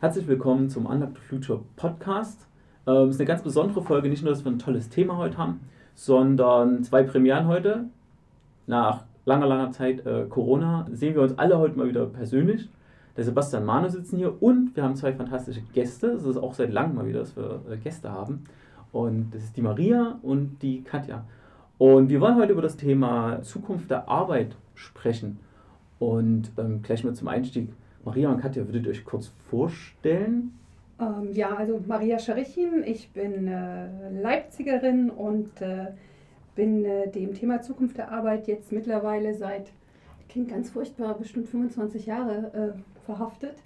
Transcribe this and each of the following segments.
Herzlich willkommen zum Unlock the Future Podcast. Ähm, es ist eine ganz besondere Folge, nicht nur, dass wir ein tolles Thema heute haben, sondern zwei Premieren heute. Nach langer, langer Zeit äh, Corona sehen wir uns alle heute mal wieder persönlich. Der Sebastian Manu sitzen hier und wir haben zwei fantastische Gäste. Es ist auch seit langem mal wieder, dass wir äh, Gäste haben. Und das ist die Maria und die Katja. Und wir wollen heute über das Thema Zukunft der Arbeit sprechen. Und ähm, gleich mal zum Einstieg. Maria und Katja, würdet ihr euch kurz vorstellen? Ähm, ja, also Maria Scharichin, ich bin äh, Leipzigerin und äh, bin äh, dem Thema Zukunft der Arbeit jetzt mittlerweile seit, klingt ganz furchtbar, bestimmt 25 Jahre äh, verhaftet.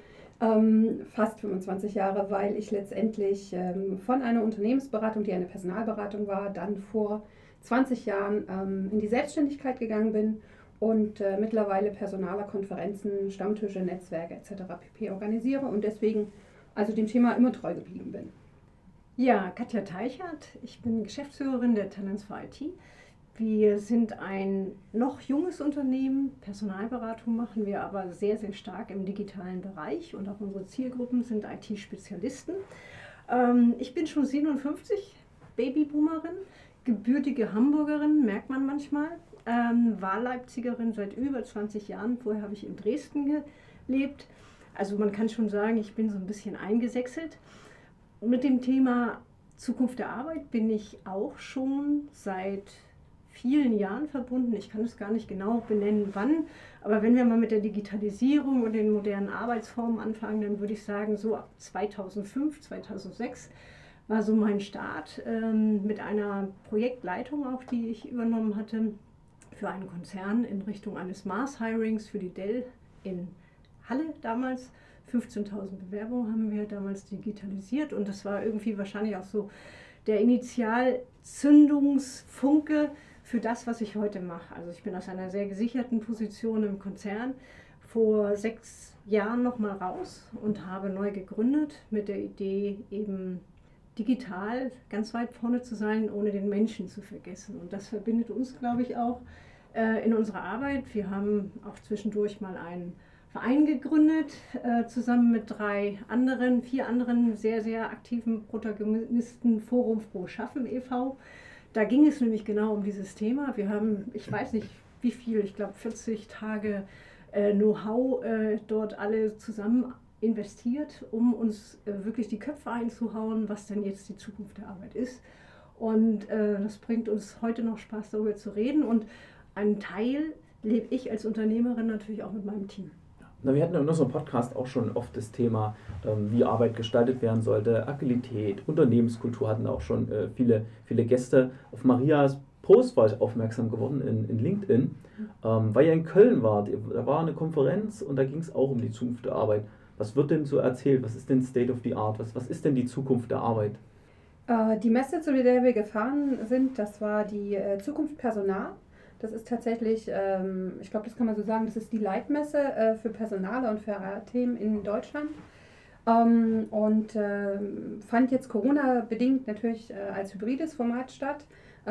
Ähm, fast 25 Jahre, weil ich letztendlich ähm, von einer Unternehmensberatung, die eine Personalberatung war, dann vor 20 Jahren ähm, in die Selbstständigkeit gegangen bin und äh, mittlerweile Personaler, Konferenzen, Stammtische, Netzwerke etc. pp. organisiere und deswegen also dem Thema immer treu geblieben bin. Ja, Katja Teichert, ich bin Geschäftsführerin der Talents for IT. Wir sind ein noch junges Unternehmen, Personalberatung machen wir aber sehr, sehr stark im digitalen Bereich und auch unsere Zielgruppen sind IT-Spezialisten. Ähm, ich bin schon 57, Babyboomerin, gebürtige Hamburgerin, merkt man manchmal, ähm, Wahlleipzigerin seit über 20 Jahren. Vorher habe ich in Dresden gelebt. Also man kann schon sagen, ich bin so ein bisschen eingesächselt. Mit dem Thema Zukunft der Arbeit bin ich auch schon seit vielen Jahren verbunden. Ich kann es gar nicht genau benennen, wann. Aber wenn wir mal mit der Digitalisierung und den modernen Arbeitsformen anfangen, dann würde ich sagen, so ab 2005, 2006 war so mein Start ähm, mit einer Projektleitung auch, die ich übernommen hatte für einen Konzern in Richtung eines Mass-Hirings für die Dell in Halle damals. 15.000 Bewerbungen haben wir damals digitalisiert und das war irgendwie wahrscheinlich auch so der Initialzündungsfunke für das, was ich heute mache. Also ich bin aus einer sehr gesicherten Position im Konzern vor sechs Jahren nochmal raus und habe neu gegründet mit der Idee eben digital ganz weit vorne zu sein, ohne den Menschen zu vergessen. Und das verbindet uns, glaube ich, auch äh, in unserer Arbeit. Wir haben auch zwischendurch mal einen Verein gegründet, äh, zusammen mit drei anderen, vier anderen sehr, sehr aktiven Protagonisten, Forum Froh Schaffen e.V. Da ging es nämlich genau um dieses Thema. Wir haben, ich weiß nicht wie viel, ich glaube 40 Tage äh, Know-how dort alle zusammen investiert, um uns äh, wirklich die Köpfe einzuhauen, was denn jetzt die Zukunft der Arbeit ist. Und äh, das bringt uns heute noch Spaß, darüber zu reden. Und einen Teil lebe ich als Unternehmerin natürlich auch mit meinem Team. Na, wir hatten in unserem Podcast auch schon oft das Thema, ähm, wie Arbeit gestaltet werden sollte, Agilität, Unternehmenskultur hatten auch schon äh, viele, viele Gäste. Auf Marias Post war ich aufmerksam geworden in, in LinkedIn, ähm, weil ihr in Köln wart. Da war eine Konferenz und da ging es auch um die Zukunft der Arbeit. Was wird denn so erzählt? Was ist denn State of the Art? Was, was ist denn die Zukunft der Arbeit? Äh, die Messe, zu der wir gefahren sind, das war die äh, Zukunft Personal. Das ist tatsächlich, ähm, ich glaube, das kann man so sagen, das ist die Leitmesse äh, für Personale und für Themen in Deutschland. Ähm, und äh, fand jetzt Corona-bedingt natürlich als hybrides Format statt.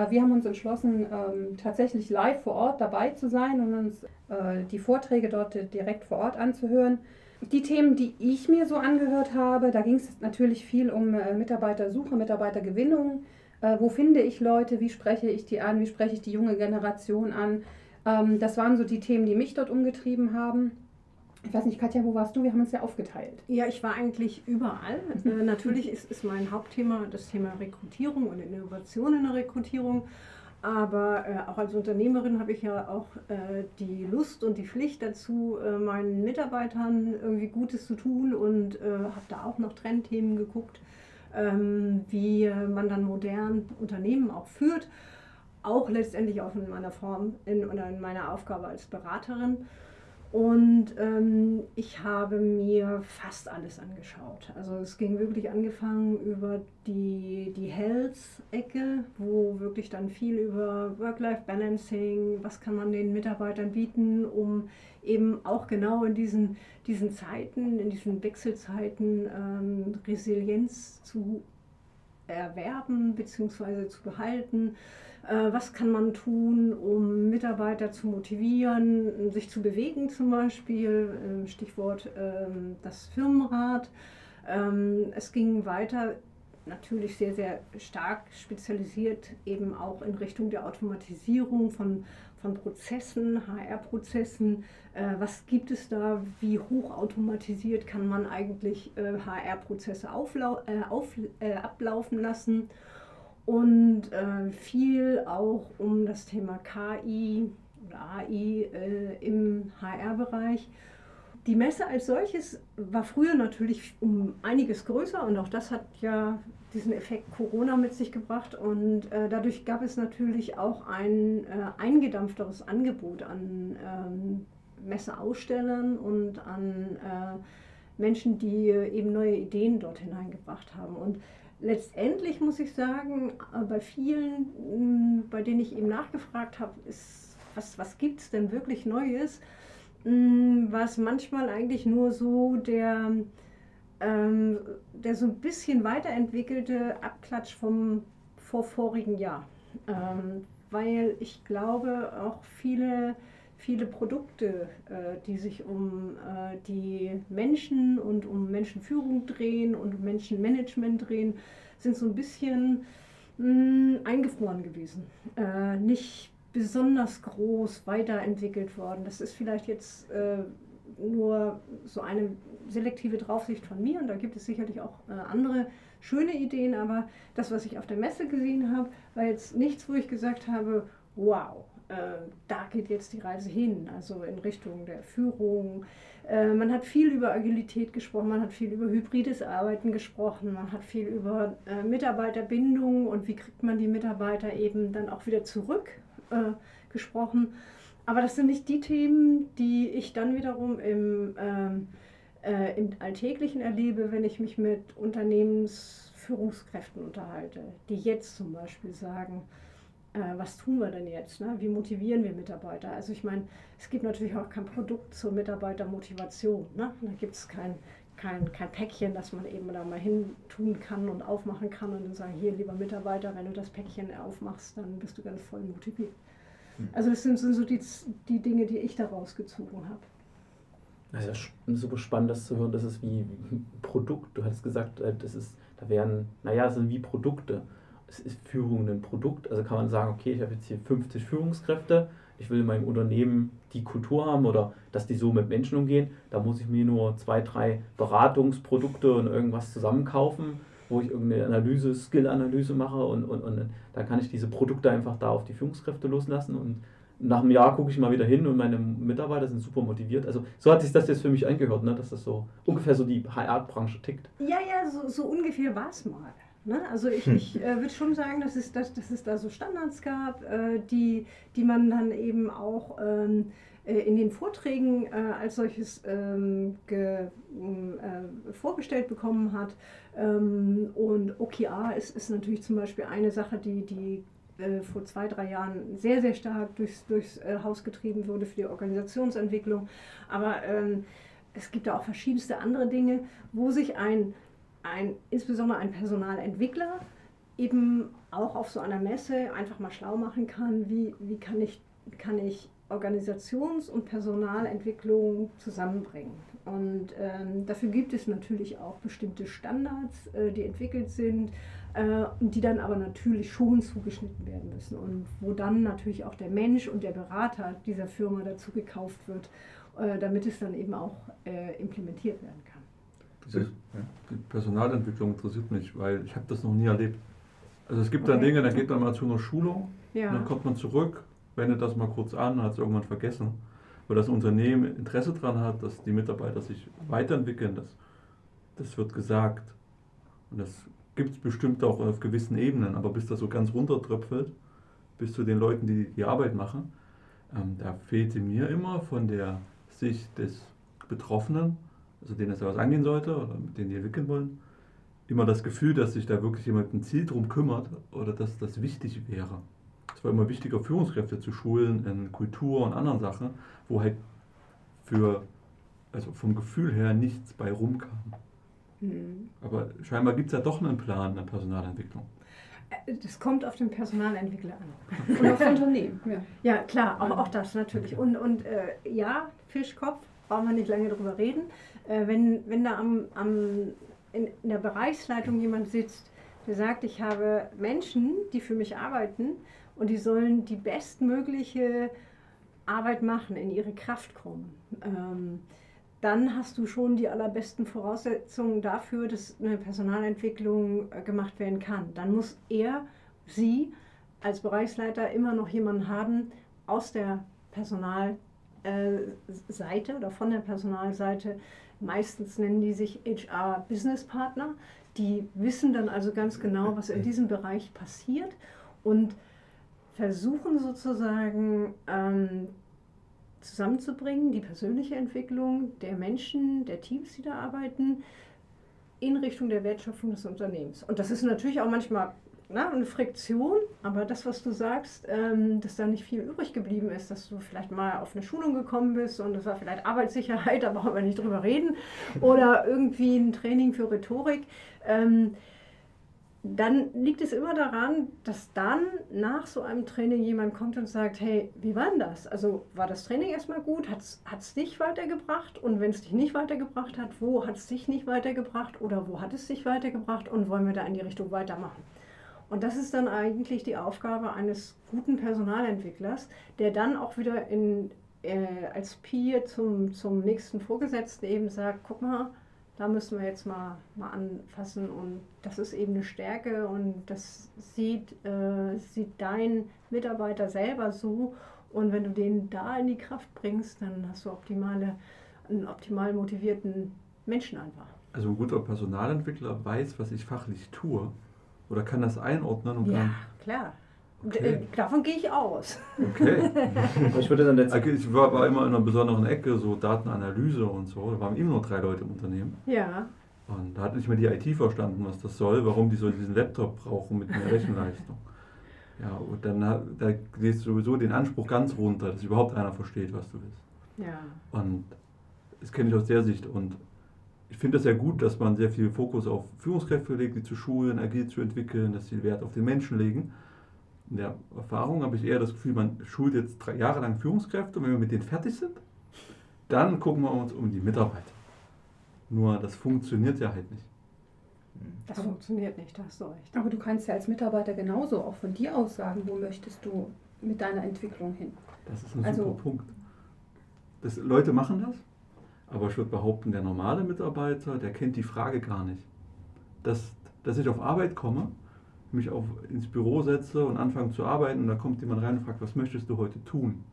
Wir haben uns entschlossen, ähm, tatsächlich live vor Ort dabei zu sein und uns die Vorträge dort direkt vor Ort anzuhören. Die Themen, die ich mir so angehört habe, da ging es natürlich viel um äh, Mitarbeitersuche, Mitarbeitergewinnung äh, wo finde ich Leute, wie spreche ich die an, wie spreche ich die junge Generation an. Ähm, das waren so die Themen, die mich dort umgetrieben haben. Ich weiß nicht, Katja, wo warst du? Wir haben uns ja aufgeteilt. Ja, ich war eigentlich überall. äh, natürlich ist, ist mein Hauptthema das Thema Rekrutierung und Innovation in der Rekrutierung. Aber äh, auch als Unternehmerin habe ich ja auch äh, die Lust und die Pflicht dazu, äh, meinen Mitarbeitern irgendwie Gutes zu tun und äh, habe da auch noch Trendthemen geguckt ähm, wie man dann modern Unternehmen auch führt, auch letztendlich auch in meiner Form in, oder in meiner Aufgabe als Beraterin. Und ähm, ich habe mir fast alles angeschaut. Also es ging wirklich angefangen über die, die Health-Ecke, wo wirklich dann viel über Work-Life-Balancing, was kann man den Mitarbeitern bieten, um eben auch genau in diesen, diesen Zeiten, in diesen Wechselzeiten ähm, Resilienz zu erwerben bzw. zu behalten. Äh, was kann man tun, um Mitarbeiter zu motivieren, sich zu bewegen zum Beispiel, ähm, Stichwort ähm, das Firmenrad. Ähm, es ging weiter natürlich sehr, sehr stark spezialisiert eben auch in Richtung der Automatisierung von, von Prozessen, HR-Prozessen. Äh, was gibt es da? Wie hochautomatisiert kann man eigentlich äh, HR-Prozesse äh, auf, äh, ablaufen lassen? Und äh, viel auch um das Thema KI oder AI äh, im HR-Bereich. Die Messe als solches war früher natürlich um einiges größer und auch das hat ja diesen Effekt Corona mit sich gebracht und äh, dadurch gab es natürlich auch ein äh, eingedampfteres Angebot an ähm, Messeausstellern und an äh, Menschen, die eben neue Ideen dort hineingebracht haben. Und letztendlich muss ich sagen, äh, bei vielen, mh, bei denen ich eben nachgefragt habe, ist, was, was gibt es denn wirklich Neues? war es manchmal eigentlich nur so der, ähm, der so ein bisschen weiterentwickelte Abklatsch vom vorvorigen Jahr. Ähm, weil ich glaube, auch viele, viele Produkte, äh, die sich um äh, die Menschen und um Menschenführung drehen und um Menschenmanagement drehen, sind so ein bisschen mh, hm, eingefroren gewesen. Äh, nicht besonders groß weiterentwickelt worden. Das ist vielleicht jetzt nur so eine selektive Draufsicht von mir und da gibt es sicherlich auch andere schöne Ideen, aber das, was ich auf der Messe gesehen habe, war jetzt nichts, wo ich gesagt habe, wow, da geht jetzt die Reise hin, also in Richtung der Führung. Äh, man hat viel über Agilität gesprochen, man hat viel über hybrides Arbeiten gesprochen, man hat viel über äh, Mitarbeiterbindung und wie kriegt man die Mitarbeiter eben dann auch wieder zurück äh, gesprochen. Aber das sind nicht die Themen, die ich dann wiederum im, ähm, äh, im Alltäglichen erlebe, wenn ich mich mit Unternehmensführungskräften unterhalte, die jetzt zum Beispiel sagen, äh, was tun wir denn jetzt? Ne? Wie motivieren wir Mitarbeiter? Also ich meine, es gibt natürlich auch kein Produkt zur Mitarbeitermotivation. Ne? Da gibt es kein, kein, kein Päckchen, das man eben da mal hin tun kann und aufmachen kann und dann sagen, hier lieber Mitarbeiter, wenn du das Päckchen aufmachst, dann bist du ganz voll motiviert. Hm. Also das sind, sind so die, die Dinge, die ich daraus gezogen habe. Das ist ja super spannend, das zu hören. Das ist wie ein Produkt. Du hattest gesagt, äh, das ist, da wären, naja, das sind wie Produkte. Es ist Führung ein Produkt. Also kann man sagen, okay, ich habe jetzt hier 50 Führungskräfte, ich will in meinem Unternehmen die Kultur haben oder dass die so mit Menschen umgehen. Da muss ich mir nur zwei, drei Beratungsprodukte und irgendwas zusammenkaufen wo ich irgendeine Analyse, Skill-Analyse mache und, und, und dann kann ich diese Produkte einfach da auf die Führungskräfte loslassen und nach einem Jahr gucke ich mal wieder hin und meine Mitarbeiter sind super motiviert. Also so hat sich das jetzt für mich angehört, ne? dass das so ungefähr so die HR-Branche tickt. Ja, ja, so, so ungefähr war es mal. Ne? Also ich, hm. ich äh, würde schon sagen, dass es, dass, dass es da so Standards gab, äh, die, die man dann eben auch ähm, äh, in den Vorträgen äh, als solches ähm, ge, äh, vorgestellt bekommen hat. Ähm, und OKR ist, ist natürlich zum Beispiel eine Sache, die, die äh, vor zwei, drei Jahren sehr, sehr stark durchs, durchs Haus getrieben wurde für die Organisationsentwicklung. Aber ähm, es gibt da auch verschiedenste andere Dinge, wo sich ein, ein insbesondere ein Personalentwickler eben auch auf so einer Messe einfach mal schlau machen kann, wie, wie kann ich, kann ich Organisations- und Personalentwicklung zusammenbringen. Und ähm, dafür gibt es natürlich auch bestimmte Standards, äh, die entwickelt sind äh, die dann aber natürlich schon zugeschnitten werden müssen. Und wo dann natürlich auch der Mensch und der Berater dieser Firma dazu gekauft wird, äh, damit es dann eben auch äh, implementiert werden kann. Diese, die Personalentwicklung interessiert mich, weil ich habe das noch nie erlebt. Also es gibt okay. dann Dinge, da geht man mal zu einer Schulung, ja. dann kommt man zurück wendet das mal kurz an, hat es irgendwann vergessen, weil das Unternehmen Interesse daran hat, dass die Mitarbeiter sich weiterentwickeln. Das, das wird gesagt. Und das gibt es bestimmt auch auf gewissen Ebenen, aber bis das so ganz runtertröpfelt, bis zu den Leuten, die die Arbeit machen, ähm, da fehlte mir immer von der Sicht des Betroffenen, also denen es ja was angehen sollte oder mit denen die entwickeln wollen, immer das Gefühl, dass sich da wirklich jemand ein Ziel drum kümmert oder dass das wichtig wäre es war immer wichtiger, Führungskräfte zu schulen in Kultur und anderen Sachen, wo halt für, also vom Gefühl her nichts bei rumkam. Mhm. Aber scheinbar gibt es ja doch einen Plan in Personalentwicklung. Äh, das kommt auf den Personalentwickler an. Und auf Unternehmen. Ja, ja klar, auch, auch das natürlich. Und, und äh, ja, Fischkopf, brauchen wir nicht lange drüber reden. Äh, wenn, wenn da am, am in, in der Bereichsleitung jemand sitzt, der sagt, ich habe Menschen, die für mich arbeiten und die sollen die bestmögliche Arbeit machen, in ihre Kraft kommen. Ähm, dann hast du schon die allerbesten Voraussetzungen dafür, dass eine Personalentwicklung äh, gemacht werden kann. Dann muss er, sie als Bereichsleiter immer noch jemanden haben aus der Personalseite äh, oder von der Personalseite. Meistens nennen die sich HR Business Partner. Die wissen dann also ganz genau, was in diesem Bereich passiert und versuchen sozusagen ähm, zusammenzubringen, die persönliche Entwicklung der Menschen, der Teams, die da arbeiten, in Richtung der Wertschöpfung des Unternehmens. Und das ist natürlich auch manchmal na, eine Friktion, aber das, was du sagst, ähm, dass da nicht viel übrig geblieben ist, dass du vielleicht mal auf eine Schulung gekommen bist und das war vielleicht Arbeitssicherheit, da brauchen wir nicht drüber reden, oder irgendwie ein Training für Rhetorik. Ähm, dann liegt es immer daran, dass dann nach so einem Training jemand kommt und sagt, hey, wie war denn das? Also war das Training erstmal gut? Hat es dich weitergebracht? Und wenn es dich nicht weitergebracht hat, wo hat es dich nicht weitergebracht oder wo hat es dich weitergebracht und wollen wir da in die Richtung weitermachen? Und das ist dann eigentlich die Aufgabe eines guten Personalentwicklers, der dann auch wieder in, äh, als Peer zum, zum nächsten Vorgesetzten eben sagt, guck mal, da müssen wir jetzt mal, mal anfassen. Und das ist eben eine Stärke und das sieht, äh, sieht dein Mitarbeiter selber so. Und wenn du den da in die Kraft bringst, dann hast du optimale, einen optimal motivierten Menschen einfach. Also ein guter Personalentwickler weiß, was ich fachlich tue oder kann das einordnen und ja, kann. klar. Okay. Äh, davon gehe ich aus. Okay. ich, würde dann jetzt ich war, war, immer in einer besonderen Ecke, so Datenanalyse und so. Da waren immer nur drei Leute im Unternehmen. Ja. Und da hat nicht mehr die IT verstanden, was das soll, warum die so diesen Laptop brauchen mit mehr Rechenleistung. Ja, und dann da gehst du sowieso den Anspruch ganz runter, dass überhaupt einer versteht, was du willst. Ja. Und das kenne ich aus der Sicht. Und ich finde es sehr gut, dass man sehr viel Fokus auf Führungskräfte legt, die zu schulen, agil zu entwickeln, dass sie Wert auf den Menschen legen in der Erfahrung habe ich eher das Gefühl, man schult jetzt drei Jahre lang Führungskräfte und wenn wir mit denen fertig sind, dann gucken wir uns um die Mitarbeiter. Nur das funktioniert ja halt nicht. Das aber, funktioniert nicht, da hast du recht. Aber du kannst ja als Mitarbeiter genauso auch von dir aus sagen, wo möchtest du mit deiner Entwicklung hin. Das ist ein also, super Punkt. Das, Leute machen das, aber ich würde behaupten, der normale Mitarbeiter, der kennt die Frage gar nicht. Dass, dass ich auf Arbeit komme mich auf, ins Büro setze und anfange zu arbeiten und da kommt jemand rein und fragt, was möchtest du heute tun?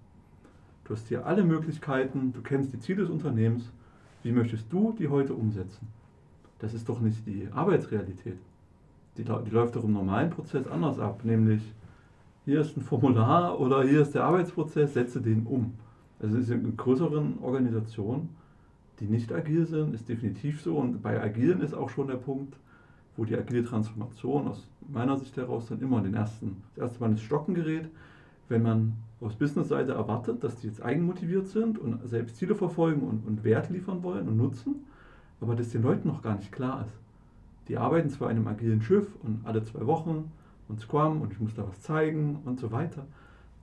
Du hast hier alle Möglichkeiten, du kennst die Ziele des Unternehmens, wie möchtest du die heute umsetzen? Das ist doch nicht die Arbeitsrealität. Die, die läuft doch im normalen Prozess anders ab, nämlich hier ist ein Formular oder hier ist der Arbeitsprozess, setze den um. Also ist in größeren Organisationen, die nicht agil sind, ist definitiv so. Und bei agilen ist auch schon der Punkt, wo die agile Transformation aus meiner Sicht heraus dann immer den ersten, das erste Mal ins Stocken gerät, wenn man aus Business-Seite erwartet, dass die jetzt eigenmotiviert sind und selbst Ziele verfolgen und, und Wert liefern wollen und nutzen, aber das den Leuten noch gar nicht klar ist. Die arbeiten zwar in einem agilen Schiff und alle zwei Wochen und Scrum und ich muss da was zeigen und so weiter,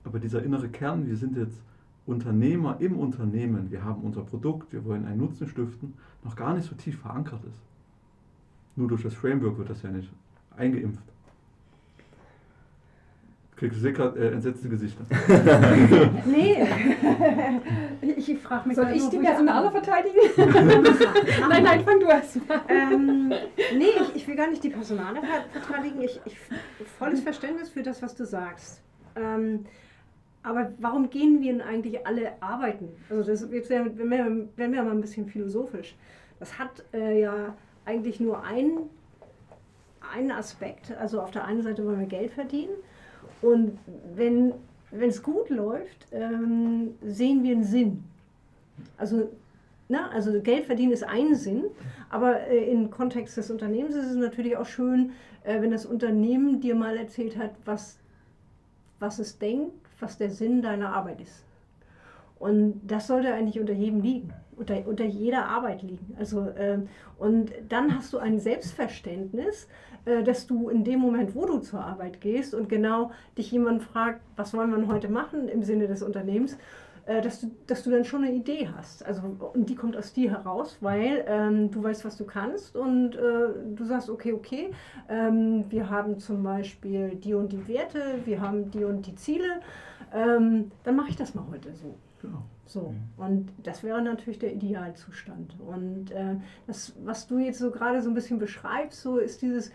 aber dieser innere Kern, wir sind jetzt Unternehmer im Unternehmen, wir haben unser Produkt, wir wollen einen Nutzen stiften, noch gar nicht so tief verankert ist. Nur durch das Framework wird das ja nicht eingeimpft. Kriegst du gerade äh, entsetzte Gesichter? nee. ich frage mich Soll ich die Personale verteidigen? nein, nein, fang du erst mal. Ähm, nee, ich, ich, will gar nicht die Personale verteidigen. Ich, ich volles Verständnis für das, was du sagst. Ähm, aber warum gehen wir denn eigentlich alle arbeiten? Also das jetzt werden wir, werden wir mal ein bisschen philosophisch. Das hat äh, ja eigentlich nur einen, einen Aspekt. Also auf der einen Seite wollen wir Geld verdienen und wenn es gut läuft, ähm, sehen wir einen Sinn. Also, na, also Geld verdienen ist ein Sinn, aber äh, im Kontext des Unternehmens ist es natürlich auch schön, äh, wenn das Unternehmen dir mal erzählt hat, was, was es denkt, was der Sinn deiner Arbeit ist. Und das sollte eigentlich unter jedem liegen, unter, unter jeder Arbeit liegen. Also, äh, und dann hast du ein Selbstverständnis, äh, dass du in dem Moment, wo du zur Arbeit gehst und genau dich jemand fragt, was wollen wir heute machen im Sinne des Unternehmens, dass, du, dass du dann schon eine Idee hast. Also, und die kommt aus dir heraus, weil ähm, du weißt, was du kannst und äh, du sagst, okay, okay, ähm, wir haben zum Beispiel die und die Werte, wir haben die und die Ziele, ähm, dann mache ich das mal heute so. Genau. So, mhm. und das wäre natürlich der Idealzustand. Und äh, das, was du jetzt so gerade so ein bisschen beschreibst, so ist dieses,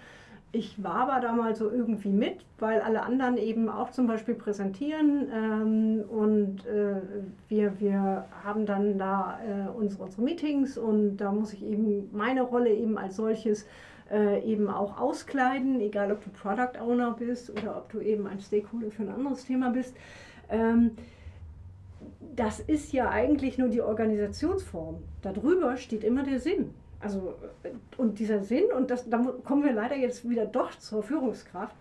ich war aber da mal so irgendwie mit, weil alle anderen eben auch zum Beispiel präsentieren ähm, und äh, wir, wir haben dann da äh, unsere, unsere Meetings und da muss ich eben meine Rolle eben als solches äh, eben auch auskleiden, egal ob du Product Owner bist oder ob du eben ein Stakeholder für ein anderes Thema bist. Ähm, das ist ja eigentlich nur die Organisationsform. Darüber steht immer der Sinn. Also, und dieser Sinn, und das, da kommen wir leider jetzt wieder doch zur Führungskraft,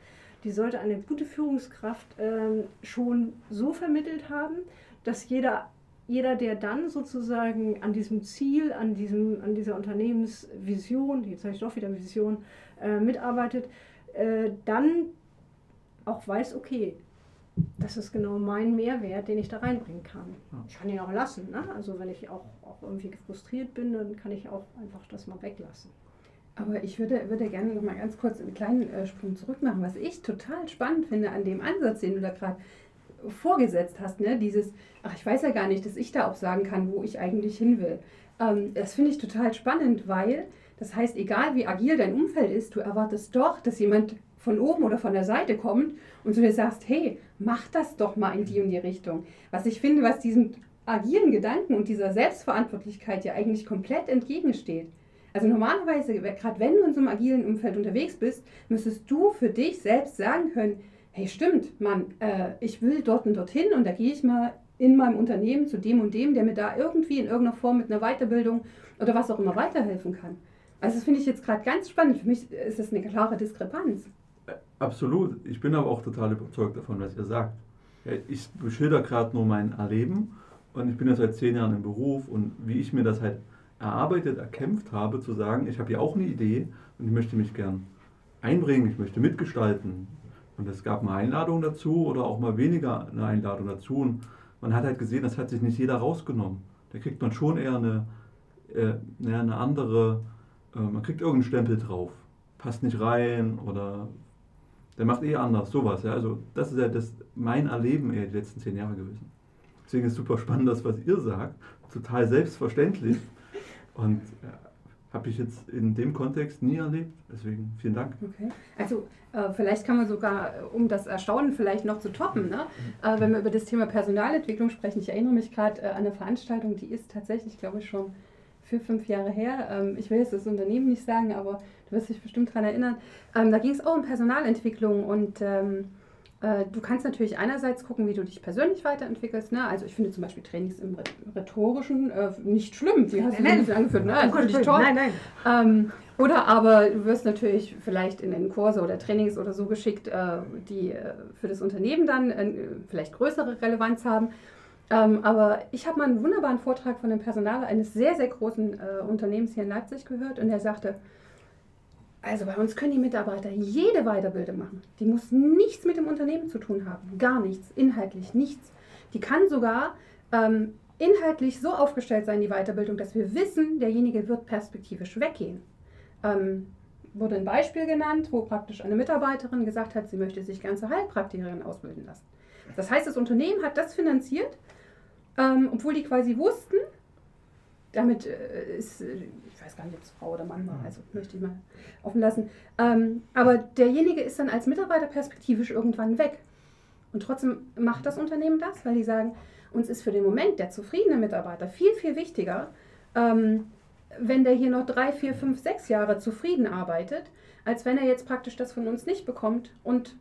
die sollte eine gute Führungskraft ähm, schon so vermittelt haben, dass jeder, jeder, der dann sozusagen an diesem Ziel, an, diesem, an dieser Unternehmensvision, jetzt sage ich doch wieder Vision, äh, mitarbeitet, äh, dann auch weiß, okay, das ist genau mein Mehrwert, den ich da reinbringen kann. Ich kann ihn auch lassen. Ne? Also wenn ich auch, auch irgendwie frustriert bin, dann kann ich auch einfach das mal weglassen. Aber ich würde, würde gerne noch mal ganz kurz einen kleinen äh, Sprung zurück machen. Was ich total spannend finde an dem Ansatz, den du da gerade vorgesetzt hast, ne? dieses, ach, ich weiß ja gar nicht, dass ich da auch sagen kann, wo ich eigentlich hin will. Ähm, das finde ich total spannend, weil das heißt, egal wie agil dein Umfeld ist, du erwartest doch, dass jemand von oben oder von der Seite kommt und du dir sagst, hey, mach das doch mal in die und die Richtung. Was ich finde, was diesem agilen Gedanken und dieser Selbstverantwortlichkeit ja eigentlich komplett entgegensteht. Also normalerweise, gerade wenn du in so einem agilen Umfeld unterwegs bist, müsstest du für dich selbst sagen können, hey stimmt, Mann, äh, ich will dort und dorthin und da gehe ich mal in meinem Unternehmen zu dem und dem, der mir da irgendwie in irgendeiner Form mit einer Weiterbildung oder was auch immer weiterhelfen kann. Also das finde ich jetzt gerade ganz spannend. Für mich ist das eine klare Diskrepanz. Absolut. Ich bin aber auch total überzeugt davon, was ihr sagt. Ich beschilder gerade nur mein Erleben und ich bin ja seit zehn Jahren im Beruf und wie ich mir das halt erarbeitet, erkämpft habe, zu sagen, ich habe ja auch eine Idee und ich möchte mich gern einbringen, ich möchte mitgestalten. Und es gab mal Einladungen dazu oder auch mal weniger eine Einladung dazu. Und man hat halt gesehen, das hat sich nicht jeder rausgenommen. Da kriegt man schon eher eine, äh, eine andere, äh, man kriegt irgendeinen Stempel drauf. Passt nicht rein oder der macht eh anders, sowas. Ja. Also das ist ja das, mein Erleben eher die letzten zehn Jahre gewesen. Deswegen ist super spannend, das, was ihr sagt. Total selbstverständlich. Und ja, habe ich jetzt in dem Kontext nie erlebt. Deswegen vielen Dank. Okay. Also äh, vielleicht kann man sogar, äh, um das Erstaunen vielleicht noch zu toppen, ne? äh, wenn wir über das Thema Personalentwicklung sprechen. Ich erinnere mich gerade äh, an eine Veranstaltung, die ist tatsächlich, glaube ich, schon vier, fünf Jahre her. Ähm, ich will jetzt das Unternehmen nicht sagen, aber du wirst dich bestimmt daran erinnern. Ähm, da ging es auch um Personalentwicklung und ähm, äh, du kannst natürlich einerseits gucken, wie du dich persönlich weiterentwickelst. Ne? Also ich finde zum Beispiel Trainings im Rhetorischen äh, nicht schlimm. Die hast du nicht angeführt. Ne? Also finde ich toll. Nein, nein. Ähm, oder aber du wirst natürlich vielleicht in den Kurse oder Trainings oder so geschickt, äh, die äh, für das Unternehmen dann äh, vielleicht größere Relevanz haben. Ähm, aber ich habe mal einen wunderbaren Vortrag von einem Personaler eines sehr, sehr großen äh, Unternehmens hier in Leipzig gehört und er sagte, also bei uns können die Mitarbeiter jede Weiterbildung machen. Die muss nichts mit dem Unternehmen zu tun haben. Gar nichts, inhaltlich nichts. Die kann sogar ähm, inhaltlich so aufgestellt sein, die Weiterbildung, dass wir wissen, derjenige wird perspektivisch weggehen. Ähm, wurde ein Beispiel genannt, wo praktisch eine Mitarbeiterin gesagt hat, sie möchte sich ganz zur Heilpraktikerin ausbilden lassen. Das heißt, das Unternehmen hat das finanziert ähm, obwohl die quasi wussten, damit äh, ist, äh, ich weiß gar nicht, ob es Frau oder Mann war, also möchte ich mal offen lassen. Ähm, aber derjenige ist dann als Mitarbeiter perspektivisch irgendwann weg. Und trotzdem macht das Unternehmen das, weil die sagen, uns ist für den Moment der zufriedene Mitarbeiter viel, viel wichtiger, ähm, wenn der hier noch drei, vier, fünf, sechs Jahre zufrieden arbeitet, als wenn er jetzt praktisch das von uns nicht bekommt und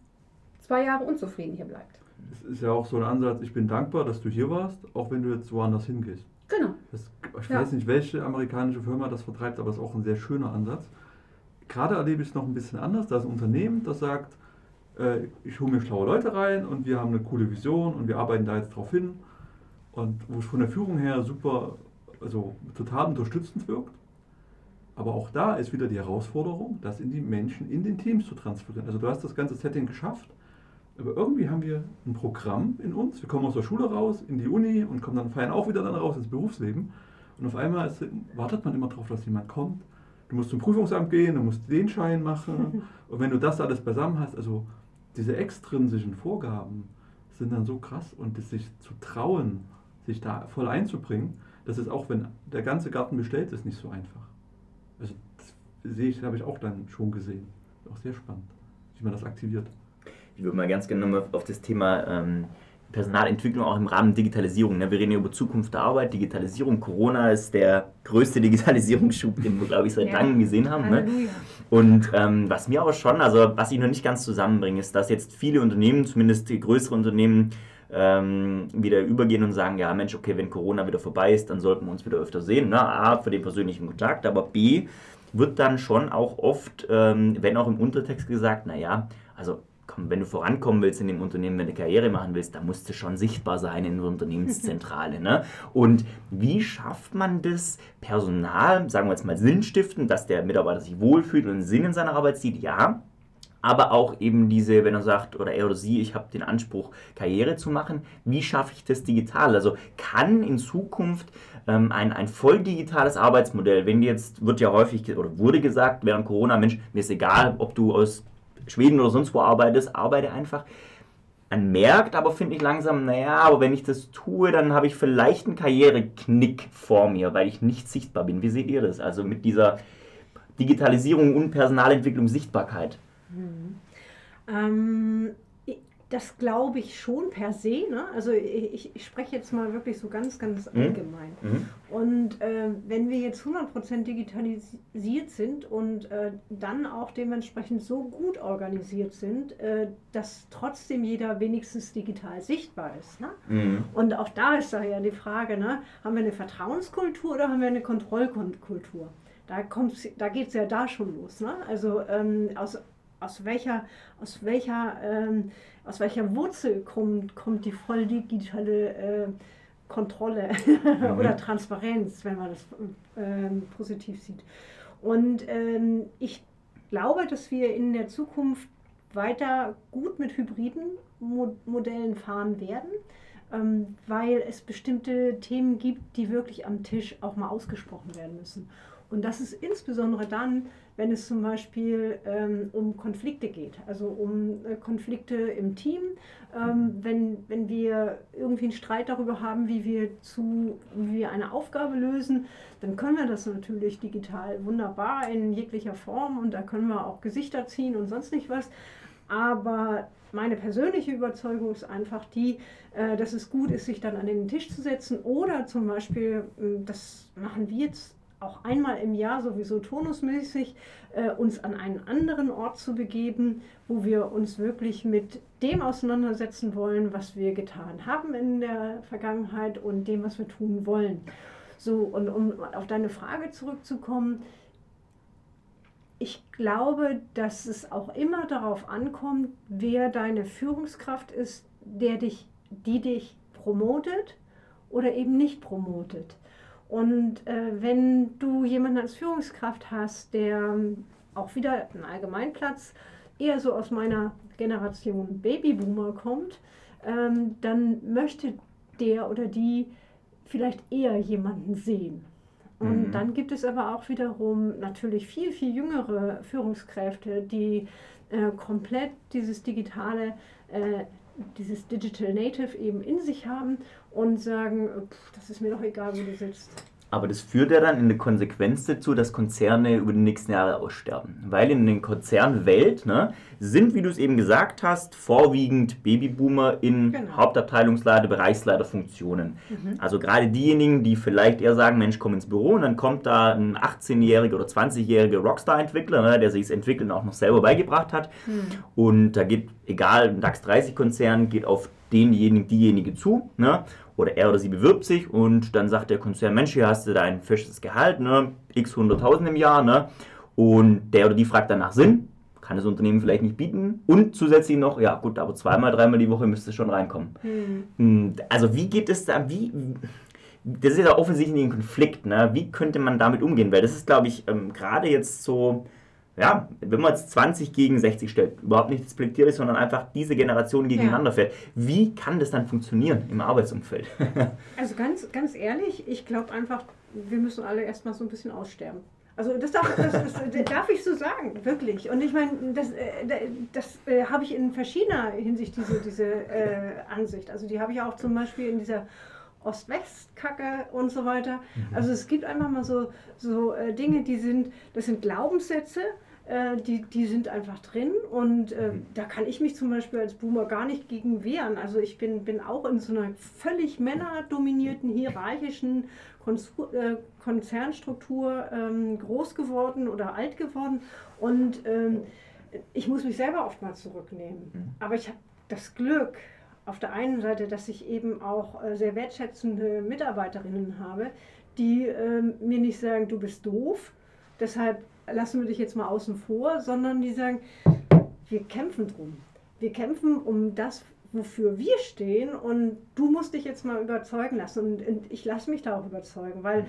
zwei Jahre unzufrieden hier bleibt es ist ja auch so ein Ansatz, ich bin dankbar, dass du hier warst, auch wenn du jetzt woanders hingehst. Genau. Das, ich ja. weiß nicht, welche amerikanische Firma das vertreibt, aber es ist auch ein sehr schöner Ansatz. Gerade erlebe ich es noch ein bisschen anders. Da ist ein Unternehmen, das sagt, äh, ich hole mir schlaue Leute rein und wir haben eine coole Vision und wir arbeiten da jetzt drauf hin. Und wo es von der Führung her super, also total unterstützend wirkt. Aber auch da ist wieder die Herausforderung, das in die Menschen, in den Teams zu transferieren. Also du hast das ganze Setting geschafft Aber irgendwie haben wir ein Programm in uns. Wir kommen aus der Schule raus, in die Uni und kommen dann feiern auch wieder dann raus ins Berufsleben. Und auf einmal ist, wartet man immer darauf, dass jemand kommt. Du musst zum Prüfungsamt gehen, du musst den Schein machen. Und wenn du das alles beisammen hast, also diese extrinsischen Vorgaben sind dann so krass und sich zu trauen, sich da voll einzubringen, das ist auch, wenn der ganze Garten bestellt ist, nicht so einfach. Also das sehe ich, habe ich auch dann schon gesehen. Auch sehr spannend, wie man das aktiviert. Ich würde mal ganz gerne auf das Thema ähm, Personalentwicklung auch im Rahmen Digitalisierung. Ne? Wir reden ja über Zukunft der Arbeit, Digitalisierung. Corona ist der größte Digitalisierungsschub, den wir, glaube ich, seit ja. langem gesehen haben. Ne? Und ähm, was mir aber schon, also was ich noch nicht ganz zusammenbringe, ist, dass jetzt viele Unternehmen, zumindest die größeren Unternehmen, ähm, wieder übergehen und sagen, ja Mensch, okay, wenn Corona wieder vorbei ist, dann sollten wir uns wieder öfter sehen. Ne? A, für den persönlichen Kontakt, aber B, wird dann schon auch oft, ähm, wenn auch im Untertext gesagt, naja, also komm, wenn du vorankommen willst in dem Unternehmen, wenn du Karriere machen willst, dann musst du schon sichtbar sein in der Unternehmenszentrale. ne? Und wie schafft man das, Personal, sagen wir jetzt mal Sinnstiften, dass der Mitarbeiter sich wohlfühlt und einen Sinn in seiner Arbeit sieht? Ja, aber auch eben diese, wenn er sagt, oder er oder sie, ich habe den Anspruch, Karriere zu machen, wie schaffe ich das digital? Also kann in Zukunft ähm, ein, ein voll digitales Arbeitsmodell, wenn jetzt, wird ja häufig oder wurde gesagt während Corona, Mensch, mir ist egal, ob du aus Schweden oder sonst wo arbeitest, arbeite einfach. Man merkt aber, finde ich langsam, naja, aber wenn ich das tue, dann habe ich vielleicht einen Karriereknick vor mir, weil ich nicht sichtbar bin. Wie seht ihr das? Also mit dieser Digitalisierung und Personalentwicklung Sichtbarkeit. Mhm. Ähm, das glaube ich schon per se. Ne? Also ich, ich, spreche jetzt mal wirklich so ganz, ganz mhm. allgemein. Mhm. Und äh, wenn wir jetzt 100% digitalisiert sind und äh, dann auch dementsprechend so gut organisiert sind, äh, dass trotzdem jeder wenigstens digital sichtbar ist. Ne? Mhm. Und auch da ist da ja die Frage, ne? haben wir eine Vertrauenskultur oder haben wir eine Kontrollkultur? Da, da geht es ja da schon los. Ne? Also ähm, aus aus welcher, aus welcher, ähm, aus welcher Wurzel kommt, kommt die voll digitale äh, Kontrolle mhm. oder Transparenz, wenn man das ähm, positiv sieht. Und ähm, ich glaube, dass wir in der Zukunft weiter gut mit hybriden Mo Modellen fahren werden, ähm, weil es bestimmte Themen gibt, die wirklich am Tisch auch mal ausgesprochen werden müssen. Und das ist insbesondere dann, wenn es zum Beispiel ähm, um Konflikte geht, also um äh, Konflikte im Team, ähm, wenn, wenn wir irgendwie einen Streit darüber haben, wie wir, zu, wie wir eine Aufgabe lösen, dann können wir das natürlich digital wunderbar in jeglicher Form und da können wir auch Gesichter ziehen und sonst nicht was. Aber meine persönliche Überzeugung ist einfach die, äh, dass es gut ist, sich dann an den Tisch zu setzen oder zum Beispiel, äh, das machen wir jetzt auch einmal im Jahr sowieso tonusmäßig äh, uns an einen anderen Ort zu begeben, wo wir uns wirklich mit dem auseinandersetzen wollen, was wir getan haben in der Vergangenheit und dem, was wir tun wollen. So, und um auf deine Frage zurückzukommen, ich glaube, dass es auch immer darauf ankommt, wer deine Führungskraft ist, der dich, die dich promotet oder eben nicht promotet. Und äh, wenn du jemanden als Führungskraft hast, der ähm, auch wieder einen Allgemeinplatz eher so aus meiner Generation Babyboomer kommt, ähm, dann möchte der oder die vielleicht eher jemanden sehen. Und mhm. dann gibt es aber auch wiederum natürlich viel, viel jüngere Führungskräfte, die äh, komplett dieses digitale, äh, dieses Digital Native eben in sich haben und sagen, pff, das ist mir doch egal, wo du sitzt. Aber das führt ja dann in der Konsequenz dazu, dass Konzerne über die nächsten Jahre aussterben. Weil in der Konzernwelt ne, sind, wie du es eben gesagt hast, vorwiegend Babyboomer in genau. Hauptabteilungsleiter, Bereichsleiterfunktionen. Mhm. Also gerade diejenigen, die vielleicht eher sagen, Mensch, komm ins Büro und dann kommt da ein 18-jähriger oder 20-jähriger Rockstar-Entwickler, ne, der sich das Entwickeln auch noch selber beigebracht hat. Mhm. Und da geht, egal, ein DAX 30-Konzern geht auf denjenigen, diejenige zu. Ne? Oder er oder sie bewirbt sich und dann sagt der Konzern, Mensch, hier hast du dein festes Gehalt, ne, x 100.000 im Jahr, ne, und der oder die fragt danach Sinn, kann das Unternehmen vielleicht nicht bieten und zusätzlich noch, ja gut, aber zweimal, dreimal die Woche müsste es schon reinkommen. Hm. Also wie geht es da, wie, das ist ja offensichtlich ein Konflikt, ne? wie könnte man damit umgehen, weil das ist, glaube ich, ähm, gerade jetzt so, ja, wenn man jetzt 20 gegen 60 stellt, überhaupt nicht despektierlich, sondern einfach diese Generation gegeneinander ja. fährt, wie kann das dann funktionieren im Arbeitsumfeld? also ganz, ganz ehrlich, ich glaube einfach, wir müssen alle erstmal so ein bisschen aussterben. Also das darf, das, das, das darf, ich so sagen, wirklich. Und ich meine, das, äh, das, äh, habe ich in verschiedener Hinsicht, diese, diese äh, Ansicht. Also die habe ich auch zum Beispiel in dieser Ost-West-Kacke und so weiter. Mhm. Also es gibt einfach mal so, so äh, Dinge, die sind, das sind Glaubenssätze, äh, die, die sind einfach drin und äh, mhm. da kann ich mich zum Beispiel als Boomer gar nicht gegen wehren. Also ich bin, bin auch in so einer völlig männerdominierten, hierarchischen äh, Konzernstruktur ähm, groß geworden oder alt geworden und ähm, ich muss mich selber oft mal zurücknehmen. Mhm. Aber ich habe das Glück, auf der einen Seite, dass ich eben auch äh, sehr wertschätzende Mitarbeiterinnen habe, die äh, mir nicht sagen, du bist doof, deshalb lassen wir dich jetzt mal außen vor, sondern die sagen, wir kämpfen drum. Wir kämpfen um das, wofür wir stehen und du musst dich jetzt mal überzeugen lassen und, und ich lasse mich da auch überzeugen, weil,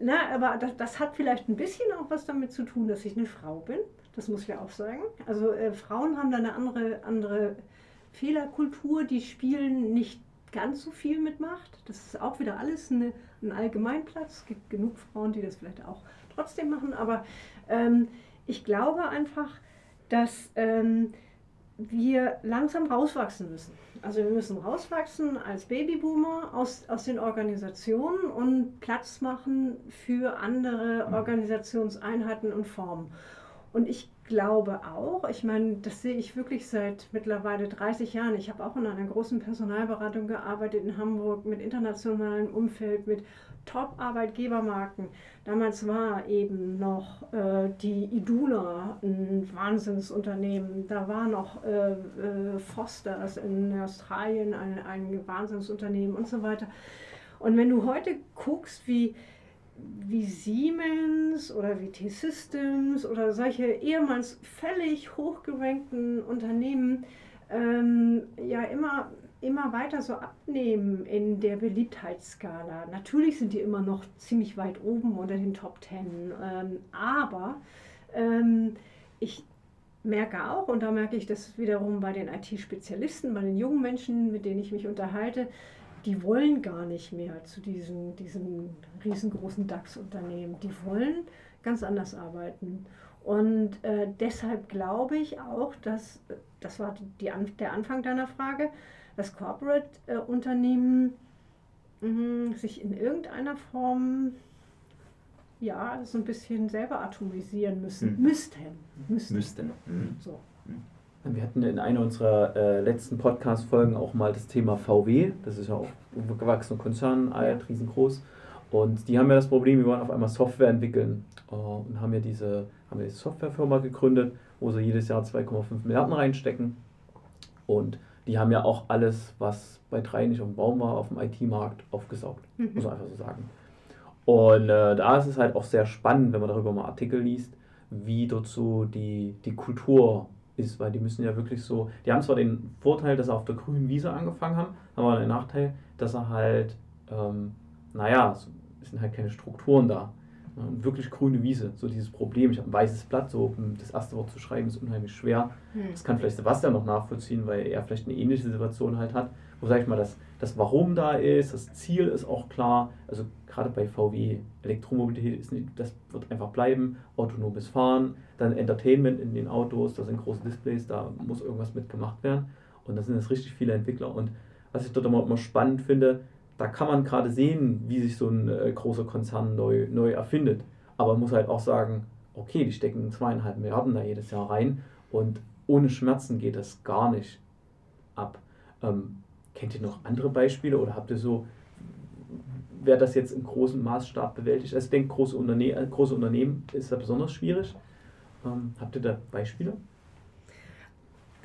na, aber das, das, hat vielleicht ein bisschen auch was damit zu tun, dass ich eine Frau bin, das muss ich auch sagen. Also äh, Frauen haben da eine andere, andere Fehlerkultur, die spielen nicht ganz so viel mit Macht. Das ist auch wieder alles eine, ein Allgemeinplatz. Es gibt genug Frauen, die das vielleicht auch trotzdem machen, aber ähm, ich glaube einfach, dass ähm, wir langsam rauswachsen müssen. Also wir müssen rauswachsen als Babyboomer aus, aus den Organisationen und Platz machen für andere Organisationseinheiten und Formen. Und ich glaube auch, ich meine, das sehe ich wirklich seit mittlerweile 30 Jahren. Ich habe auch in einer großen Personalberatung gearbeitet in Hamburg mit internationalem Umfeld, mit Top-Arbeitgebermarken. Damals war eben noch äh, die Iduna ein Wahnsinnsunternehmen. Da war noch äh, äh, Fosters in Australien ein, ein Wahnsinnsunternehmen und so weiter. Und wenn du heute guckst, wie, wie Siemens oder wie T-Systems oder solche ehemals völlig hochgerankten Unternehmen ähm, ja immer immer weiter so abnehmen in der Beliebtheitsskala. Natürlich sind die immer noch ziemlich weit oben unter den Top Ten, ähm, aber ähm, ich merke auch, und da merke ich das wiederum bei den IT-Spezialisten, bei den jungen Menschen, mit denen ich mich unterhalte, die wollen gar nicht mehr zu diesen, diesen riesengroßen DAX-Unternehmen. Die wollen ganz anders arbeiten. Und äh, deshalb glaube ich auch, dass, das war die, der Anfang deiner Frage, dass Corporate-Unternehmen äh, sich in irgendeiner Form ja, so ein bisschen selber atomisieren müssen. Mhm. Müssten. Müssten. Müssten. Mhm. So. Wir hatten in einer unserer äh, letzten Podcast-Folgen auch mal das Thema VW. Das ist ja auch ein gewachsener Konzern, alt, ja. riesengroß. Und die haben ja das Problem, wir wollen auf einmal Software entwickeln uh, und haben ja diese, haben ja diese Softwarefirma gegründet, wo sie jedes Jahr 2,5 Milliarden reinstecken. Und die haben ja auch alles, was bei drei nicht auf dem Baum war, auf dem IT-Markt aufgesaugt. Mhm. Muss man einfach so sagen. Und äh, da ist es halt auch sehr spannend, wenn man darüber mal Artikel liest, wie dort so die, die Kultur ist, weil die müssen ja wirklich so, die haben zwar den Vorteil, dass sie auf der grünen Wiese angefangen haben, aber den Nachteil, dass er halt, ähm, naja, es sind halt keine Strukturen da wirklich grüne Wiese, so dieses Problem. Ich habe ein weißes Blatt, so das erste Wort zu schreiben, ist unheimlich schwer. Hm. Das kann vielleicht Sebastian noch nachvollziehen, weil er vielleicht eine ähnliche Situation halt hat, wo, sag ich mal, das, das Warum da ist, das Ziel ist auch klar. Also gerade bei VW, Elektromobilität, ist nicht, das wird einfach bleiben, autonomes Fahren, dann Entertainment in den Autos, da sind große Displays, da muss irgendwas mitgemacht werden. Und da sind jetzt richtig viele Entwickler. Und was ich dort immer, immer spannend finde, da kann man gerade sehen, wie sich so ein äh, großer Konzern neu, neu erfindet. Aber man muss halt auch sagen, okay, die stecken zweieinhalb Milliarden da jedes Jahr rein und ohne Schmerzen geht das gar nicht ab. Ähm, kennt ihr noch andere Beispiele oder habt ihr so, wer das jetzt im großen Maßstab bewältigt? Also ich denke, große, Unterne äh, große Unternehmen ist da besonders schwierig. Ähm, habt ihr da Beispiele?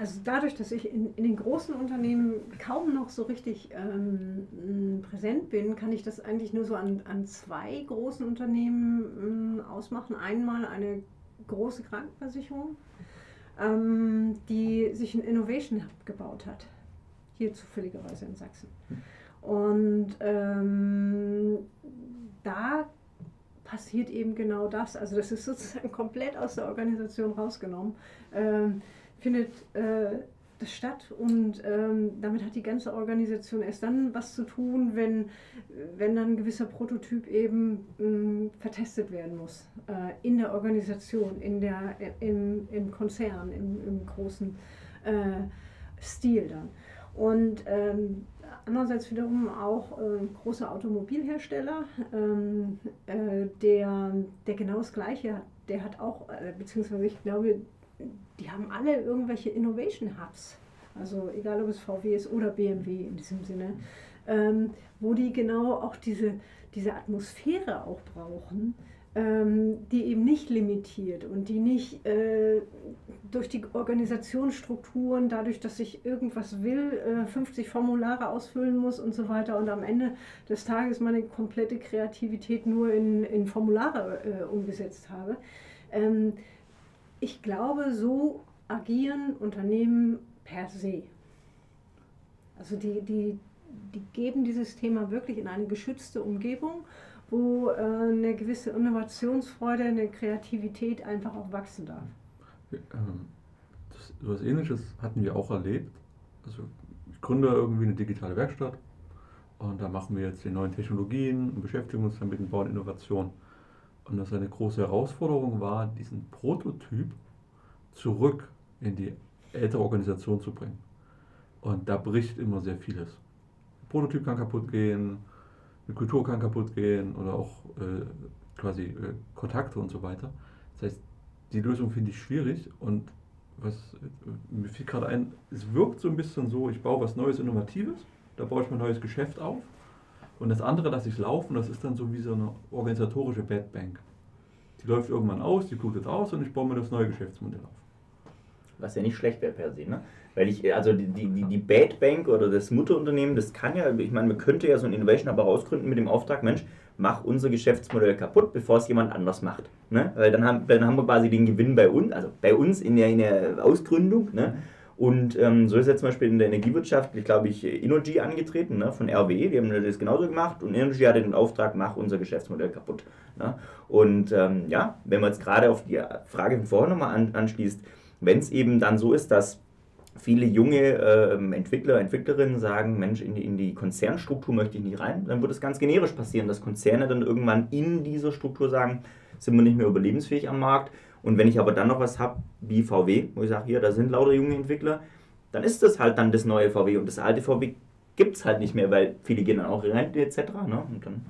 Also dadurch, dass ich in, in den großen Unternehmen kaum noch so richtig ähm, präsent bin, kann ich das eigentlich nur so an, an zwei großen Unternehmen ähm, ausmachen. Einmal eine große Krankenversicherung, ähm, die sich ein Innovation Hub gebaut hat. Hier zufälligerweise in Sachsen. Und ähm, da passiert eben genau das. Also das ist sozusagen komplett aus der Organisation rausgenommen. Ähm, findet äh, das statt und ähm, damit hat die ganze Organisation erst dann was zu tun, wenn, wenn dann ein gewisser Prototyp eben mh, mm, vertestet werden muss. Äh, in der Organisation, in der, im, im Konzern, im, im großen äh, Stil dann. Und ähm, andererseits wiederum auch äh, großer Automobilhersteller, ähm, äh, der, der genau das Gleiche hat. Der hat auch, äh, beziehungsweise ich glaube, die haben alle irgendwelche Innovation Hubs. Also egal ob es VW ist oder BMW in diesem Sinne, ähm, wo die genau auch diese, diese Atmosphäre auch brauchen, ähm, die eben nicht limitiert und die nicht äh, durch die Organisationsstrukturen, dadurch, dass ich irgendwas will, äh, 50 Formulare ausfüllen muss und so weiter und am Ende des Tages meine komplette Kreativität nur in, in Formulare äh, umgesetzt habe. Ähm, ich glaube, so agieren Unternehmen per se. Also die, die, die geben dieses Thema wirklich in eine geschützte Umgebung wo äh, eine gewisse Innovationsfreude, eine Kreativität einfach auch wachsen darf. Ähm, so etwas Ähnliches hatten wir auch erlebt. Also ich gründe irgendwie eine digitale Werkstatt und da machen wir jetzt die neuen Technologien und beschäftigen uns damit und bauen Innovation. Und das eine große Herausforderung war, diesen Prototyp zurück in die ältere Organisation zu bringen. Und da bricht immer sehr vieles. Der Prototyp kann kaputt gehen, eine Kultur kann kaputt gehen oder auch äh, quasi äh, Kontakte und so weiter. Das heißt, die Lösung finde ich schwierig und was äh, mir fiel gerade ein, es wirkt so ein bisschen so, ich baue was Neues, Innovatives, da baue ich mein neues Geschäft auf und das andere lasse ich laufen, das ist dann so wie so eine organisatorische Bad Bank. Die läuft irgendwann aus, die blutet aus und ich baue mir das neue Geschäftsmodell auf. Was ja nicht schlecht wäre per se, ne? Weil ich, also die, die, die Bad Bank oder das Mutterunternehmen, das kann ja, ich meine, man könnte ja so ein Innovation aber rausgründen mit dem Auftrag, Mensch, mach unser Geschäftsmodell kaputt, bevor es jemand anders macht. Ne? Weil dann haben, dann haben wir quasi den Gewinn bei uns, also bei uns in der, in der Ausgründung. Ne? Und ähm, so ist jetzt zum Beispiel in der Energiewirtschaft, ich glaube ich, Innogy angetreten ne, von RWE, die haben das genauso gemacht und Innogy hatte den Auftrag, mach unser Geschäftsmodell kaputt. Ne? Und ähm, ja, wenn man jetzt gerade auf die Frage von vorhin nochmal an, anschließt, wenn es eben dann so ist, dass viele junge äh, Entwickler, Entwicklerinnen sagen, Mensch, in die, in die Konzernstruktur möchte ich nicht rein, dann wird es ganz generisch passieren, dass Konzerne dann irgendwann in dieser Struktur sagen, sind wir nicht mehr überlebensfähig am Markt. Und wenn ich aber dann noch was habe wie VW, wo ich sage, hier, da sind lauter junge Entwickler, dann ist das halt dann das neue VW und das alte VW gibt es halt nicht mehr, weil viele gehen dann auch in Rente etc. Ne? Und dann,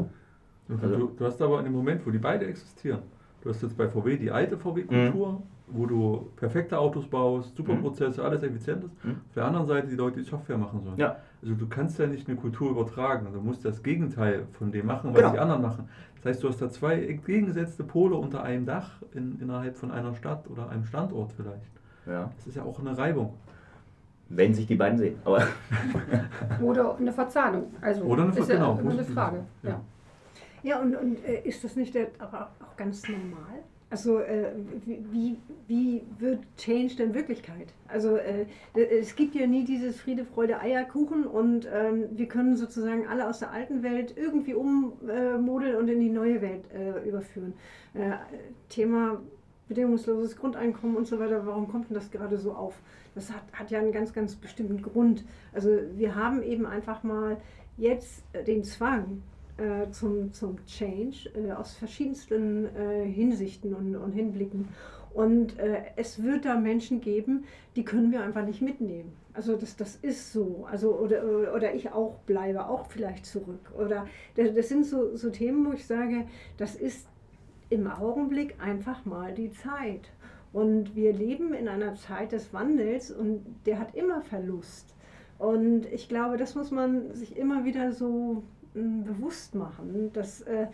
also du, du, hast aber in dem Moment, wo die beide existieren, du hast jetzt bei VW die alte VW-Kultur, mhm wo du perfekte Autos baust, super mhm. Prozesse, alles effizient ist. Mhm. Auf der anderen Seite die Leute, die Software machen sollen. Ja. Also du kannst ja nicht eine Kultur übertragen. Also du musst das Gegenteil von dem machen, was genau. die anderen machen. Das heißt, du hast da zwei entgegengesetzte Pole unter einem Dach in, innerhalb von einer Stadt oder einem Standort vielleicht. Ja. Das ist ja auch eine Reibung. Wenn sich die beiden sehen. Aber oder eine Verzahnung. Also oder eine, ist genau, ja immer eine Frage. Ja, ja. ja und, und äh, ist das nicht aber auch ganz normal? Also äh, wie, wie wird Change denn Wirklichkeit? Also äh, es gibt ja nie dieses Friede, Freude, Eierkuchen und ähm, wir können sozusagen alle aus der alten Welt irgendwie ummodeln und in die neue Welt äh, überführen. Äh, Thema bedingungsloses Grundeinkommen und so weiter, warum kommt denn das gerade so auf? Das hat, hat ja einen ganz, ganz bestimmten Grund. Also wir haben eben einfach mal jetzt den Zwang, äh, zum, zum Change äh, aus verschiedensten äh, Hinsichten und, und Hinblicken. Und äh, es wird da Menschen geben, die können wir einfach nicht mitnehmen. Also das, das ist so. Also, oder, oder ich auch bleibe auch vielleicht zurück. Oder das sind so, so Themen, wo ich sage, das ist im Augenblick einfach mal die Zeit. Und wir leben in einer Zeit des Wandels und der hat immer Verlust. Und ich glaube, das muss man sich immer wieder so bewusst machen, dass äh,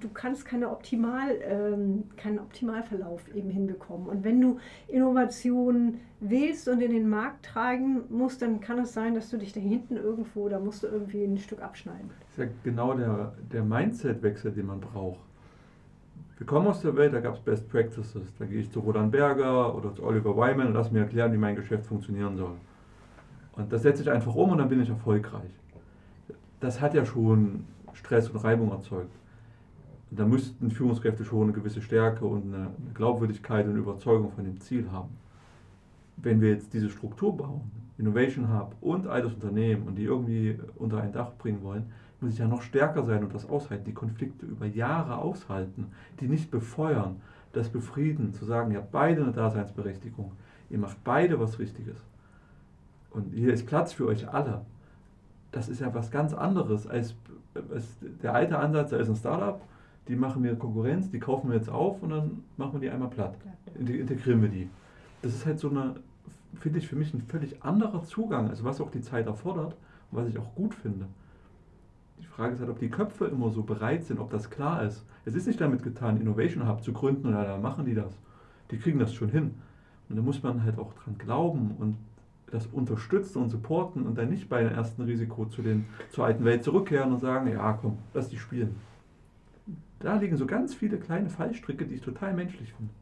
du kannst keine Optimal, ähm, keinen Optimalverlauf eben hinbekommen. Und wenn du Innovationen willst und in den Markt tragen musst, dann kann es sein, dass du dich da hinten irgendwo, da musst du irgendwie ein Stück abschneiden. Das ist ja genau der, der Mindset-Wechsel, den man braucht. Wir kommen aus der Welt, da gab es Best Practices. Da gehe ich zu Roland Berger oder zu Oliver Wyman und lass mir erklären, wie mein Geschäft funktionieren soll. Und das setze ich einfach um und dann bin ich erfolgreich das hat ja schon Stress und Reibung erzeugt. Da müssten Führungskräfte schon eine gewisse Stärke und eine Glaubwürdigkeit und Überzeugung von dem Ziel haben. Wenn wir jetzt diese Struktur bauen, Innovation Hub und altes Unternehmen und die irgendwie unter ein Dach bringen wollen, muss ich ja noch stärker sein und das aushalten, die Konflikte über Jahre aushalten, die nicht befeuern, das befrieden, zu sagen, ihr habt beide eine Daseinsberechtigung, ihr macht beide was Richtiges. Und hier ist Platz für euch alle. Das ist ja was ganz anderes als, als der alte Ansatz, da ist ein Startup, die machen mir Konkurrenz, die kaufen wir jetzt auf und dann machen wir die einmal platt. Integrieren wir die. Das ist halt so eine, finde ich, für mich ein völlig anderer Zugang, also was auch die Zeit erfordert und was ich auch gut finde. Die Frage ist halt, ob die Köpfe immer so bereit sind, ob das klar ist. Es ist nicht damit getan, Innovation Hub zu gründen und ja, da machen die das. Die kriegen das schon hin. Und da muss man halt auch dran glauben und das unterstützen und supporten und dann nicht bei dem ersten Risiko zu den, zur alten Welt zurückkehren und sagen, ja komm, lass die spielen. Da liegen so ganz viele kleine Fallstricke, die ich total menschlich finde.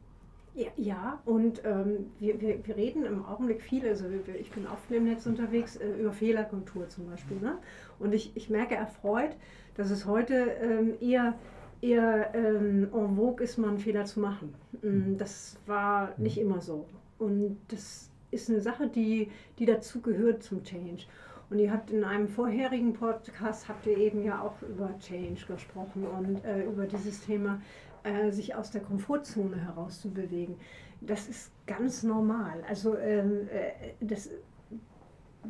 Ja, ja und ähm, wir, wir, wir reden im Augenblick viel, also wir, ich bin oft im Netz unterwegs, äh, über Fehlerkultur zum Beispiel. Ne? Und ich, ich merke erfreut, dass es heute ähm, eher, eher ähm, en vogue ist, mal einen Fehler zu machen. Mm, das war nicht immer so. Und das ist eine Sache, die, die dazu gehört zum Change. Und ihr habt in einem vorherigen Podcast, habt ihr eben ja auch über Change gesprochen und äh, über dieses Thema äh, sich aus der Komfortzone herauszubewegen. Das ist ganz normal. Also ähm, äh, das,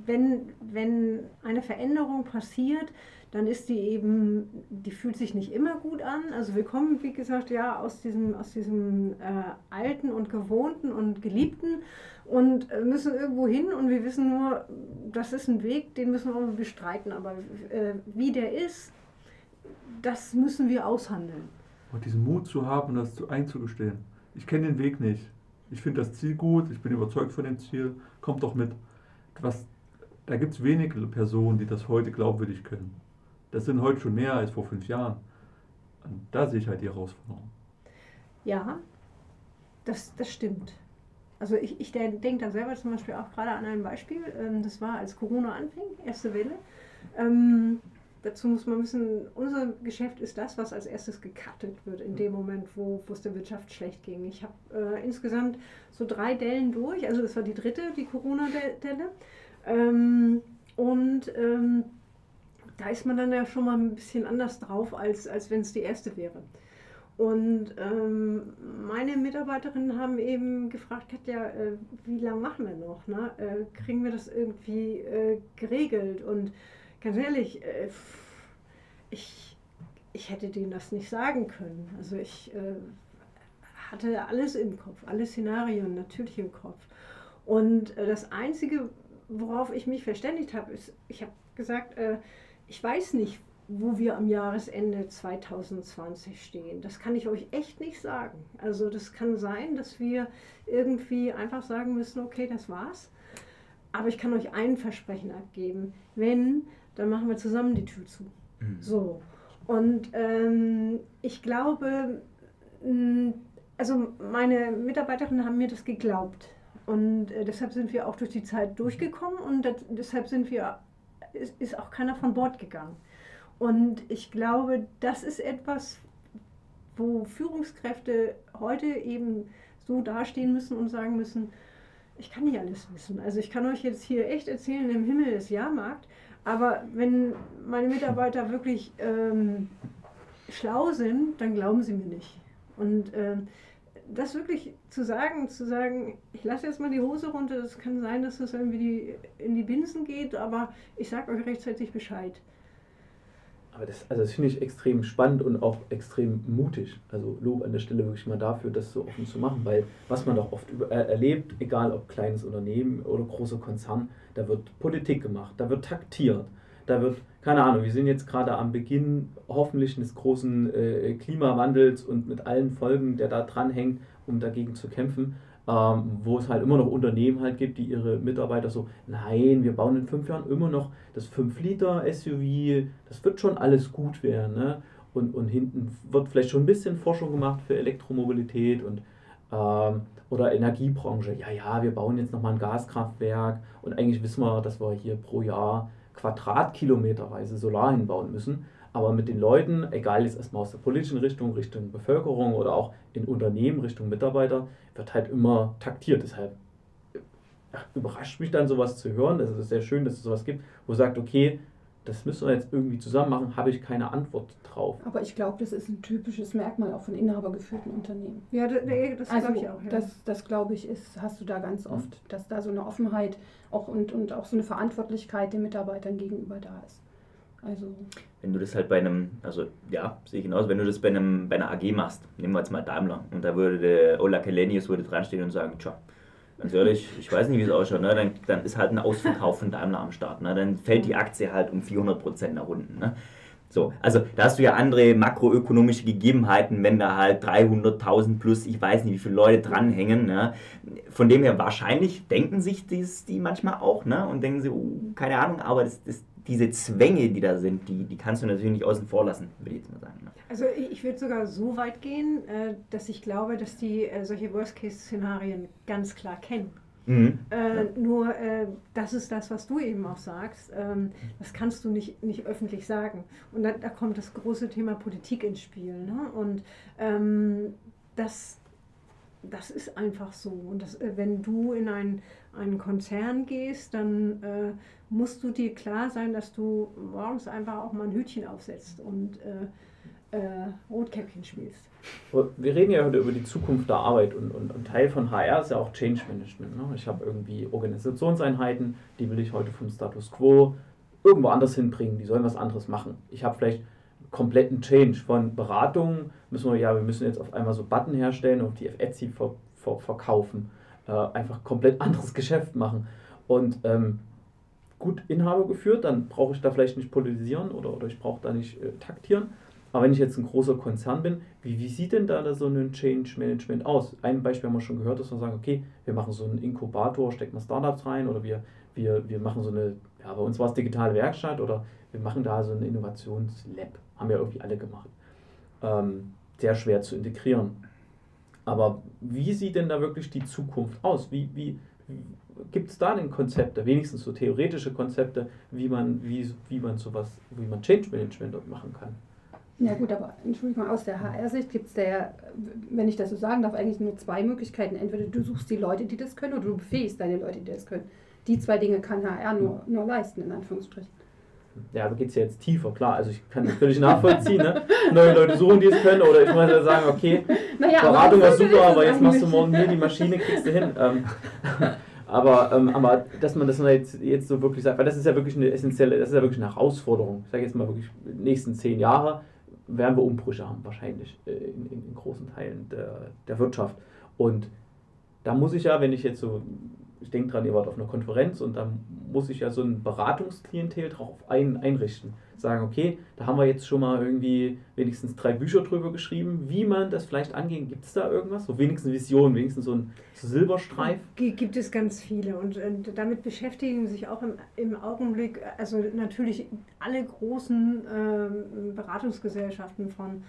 wenn, wenn eine Veränderung passiert, dann ist die eben, die fühlt sich nicht immer gut an. Also wir kommen, wie gesagt, ja aus diesem, aus diesem äh, alten und gewohnten und geliebten und äh, müssen irgendwo hin und wir wissen nur, das ist ein Weg, den müssen wir bestreiten. Aber äh, wie der ist, das müssen wir aushandeln und diesen Mut zu haben, das einzugestehen. Ich kenne den Weg nicht. Ich finde das Ziel gut, ich bin überzeugt von dem Ziel, kommt doch mit. Was, da gibt es wenige Personen, die das heute glaubwürdig können. Das sind heute schon mehr als vor fünf Jahren. Und da sehe ich halt die Herausforderung. Ja, das, das stimmt. Also ich, ich denke da selber zum Beispiel auch gerade an ein Beispiel. Ähm, das war, als Corona anfing, erste Welle. Ähm, dazu muss man wissen, unser Geschäft ist das, was als erstes gecuttet wird in dem Moment, wo, es der Wirtschaft schlecht ging. Ich habe äh, insgesamt so drei Dellen durch, also das war die dritte, die Corona-Delle. Ähm, und ähm, da ist man dann ja schon mal ein bisschen anders drauf, als, als wenn es die erste wäre. Und ähm, meine Mitarbeiterinnen haben eben gefragt, Katja, äh, wie lange machen wir noch? Ne? Äh, kriegen wir das irgendwie äh, geregelt? Und ganz ehrlich, äh, ich, ich hätte denen das nicht sagen können. Also ich äh, hatte alles im Kopf, alle Szenarien natürlich im Kopf. Und äh, das Einzige, worauf ich mich verständigt habe, ist, ich habe gesagt, ich weiß nicht, wo wir am Jahresende 2020 stehen. Das kann ich euch echt nicht sagen. Also das kann sein, dass wir irgendwie einfach sagen müssen, okay, das war's. Aber ich kann euch ein Versprechen abgeben. Wenn dann machen wir zusammen die Tür zu. Mhm. So. Und ähm, ich glaube, mm, also meine Mitarbeiterinnen haben mir das geglaubt. Und äh, deshalb sind wir auch durch die Zeit durchgekommen und deshalb sind wir, ist, auch keiner von Bord gegangen. Und ich glaube, das ist etwas, wo Führungskräfte heute eben so dastehen müssen und sagen müssen, ich kann nicht alles wissen. Also ich kann euch jetzt hier echt erzählen, im Himmel ist Jahrmarkt, aber wenn meine Mitarbeiter wirklich ähm, schlau sind, dann glauben sie mir nicht. Und ähm, das wirklich zu sagen, zu sagen, ich lasse jetzt mal die Hose runter, das kann sein, dass das irgendwie die, in die Binsen geht, aber ich sage euch rechtzeitig Bescheid. Aber das, also das finde ich extrem spannend und auch extrem mutig. Also Lob an der Stelle wirklich mal dafür, das so offen zu machen, weil was man doch oft über, äh, erlebt, egal ob kleines Unternehmen oder großer Konzern, da wird Politik gemacht, da wird taktiert, da wird, keine Ahnung, wir sind jetzt gerade am Beginn hoffentlich des großen äh, Klimawandels und mit allen Folgen, der da dranhängt, um dagegen zu kämpfen ähm, wo es halt immer noch Unternehmen halt gibt, die ihre Mitarbeiter so, nein, wir bauen in fünf Jahren immer noch das 5-Liter-SUV, das wird schon alles gut werden. Ne? Und, und hinten wird vielleicht schon ein bisschen Forschung gemacht für Elektromobilität und ähm, oder Energiebranche. Ja, ja, wir bauen jetzt nochmal ein Gaskraftwerk und eigentlich wissen wir, dass wir hier pro Jahr Quadratkilometerweise Solar hinbauen müssen. Aber mit den Leuten, egal jetzt erstmal aus der politischen Richtung, Richtung Bevölkerung oder auch in Unternehmen, Richtung Mitarbeiter, wird halt immer taktiert. Deshalb ach, überrascht mich dann sowas zu hören. Das ist sehr schön, dass es sowas gibt, wo sagt, okay, das müssen wir jetzt irgendwie zusammen machen, habe ich keine Antwort drauf. Aber ich glaube, das ist ein typisches Merkmal auch von inhabergeführten Unternehmen. Ja, das, das also, glaube ich auch. Ja. Das, das glaube ich, ist, hast du da ganz oft, dass da so eine Offenheit auch und, und auch so eine Verantwortlichkeit den Mitarbeitern gegenüber da ist. Also. Wenn du das halt bei einem, also ja, sehe ich genauso, wenn du das bei, einem, bei einer AG machst, nehmen wir jetzt mal Daimler, und da würde der Ola Kelenius würde dranstehen und sagen, tja, ganz ehrlich, ich weiß nicht, wie es ausschaut, ne? dann, dann ist halt ein Ausverkauf von Daimler am Start. Ne? Dann fällt die Aktie halt um 400% nach unten. Ne? So, also da hast du ja andere makroökonomische Gegebenheiten, wenn da halt 300.000 plus, ich weiß nicht, wie viele Leute dranhängen. Ne? Von dem her wahrscheinlich denken sich dies, die manchmal auch ne? und denken sie, oh, keine Ahnung, aber das, das, diese Zwänge, die da sind, die, die kannst du natürlich nicht außen vor lassen, würde ich jetzt mal sagen. Ne? Also ich würde sogar so weit gehen, äh, dass ich glaube, dass die äh, solche Worst-Case-Szenarien ganz klar kennen. Mhm. Äh, nur äh, das ist das, was du eben auch sagst. Ähm, das kannst du nicht, nicht öffentlich sagen. Und da, da kommt das große Thema Politik ins Spiel. Ne? Und ähm, das, das ist einfach so. Und das, äh, wenn du in ein, einen Konzern gehst, dann äh, musst du dir klar sein, dass du morgens einfach auch mal ein Hütchen aufsetzt und äh, äh, Rotkäppchen spielst. Wir reden ja heute über die Zukunft der Arbeit und, und, und Teil von HR ist ja auch Change Management. Ne? Ich habe irgendwie Organisationseinheiten, die will ich heute vom Status Quo irgendwo anders hinbringen, die sollen was anderes machen. Ich habe vielleicht kompletten Change von Beratungen, müssen wir ja, wir müssen jetzt auf einmal so Button herstellen und die Etsy ver, ver, verkaufen, äh, einfach komplett anderes Geschäft machen. Und ähm, gut Inhaber geführt, dann brauche ich da vielleicht nicht politisieren oder, oder ich brauche da nicht äh, taktieren aber wenn ich jetzt ein großer Konzern bin, wie, wie sieht denn da so ein Change Management aus? Ein Beispiel haben wir schon gehört, dass wir sagen, okay, wir machen so einen Inkubator, stecken wir Startups rein oder wir, wir, wir machen so eine, ja, bei uns war es digitale Werkstatt oder wir machen da so ein Innovationslab. Haben ja irgendwie alle gemacht. Ähm, sehr schwer zu integrieren. Aber wie sieht denn da wirklich die Zukunft aus? Wie, wie, gibt es da denn Konzepte, wenigstens so theoretische Konzepte, wie man, wie, wie man sowas, wie man Change Management machen kann? Ja gut, aber Entschuldigung, aus der HR-Sicht gibt es da ja, wenn ich das so sagen darf, eigentlich nur zwei Möglichkeiten. Entweder du suchst die Leute, die das können, oder du befähigst deine Leute, die das können. Die zwei Dinge kann HR nur, nur leisten, in Anführungsstrichen. Ja, da geht es ja jetzt tiefer, klar. Also ich kann natürlich nachvollziehen, ne? neue Leute suchen, die es können, oder ich muss ja sagen, okay, naja, Beratung war super, aber jetzt machst du morgen hier die Maschine, kriegst du hin. Ähm, aber, ähm, aber dass man das jetzt, jetzt so wirklich sagt, weil das ist ja wirklich eine essentielle, das ist ja wirklich eine Herausforderung. Ich sage jetzt mal wirklich, die nächsten zehn Jahre werden wir Umbrüche haben, wahrscheinlich äh, in, in, in, großen Teilen der, der Wirtschaft. Und da muss ich ja, wenn ich jetzt so, ich denke dran, ihr wart auf einer Konferenz und da muss ich ja so ein Beratungsklientel drauf ein, einrichten sagen, okay, da haben wir jetzt schon mal irgendwie wenigstens drei Bücher drüber geschrieben, wie man das vielleicht angehen. Gibt es da irgendwas? So wenigstens Vision, wenigstens so ein Silberstreif? Gibt es ganz viele und, damit beschäftigen sich auch im, im Augenblick, also natürlich alle großen äh, Beratungsgesellschaften von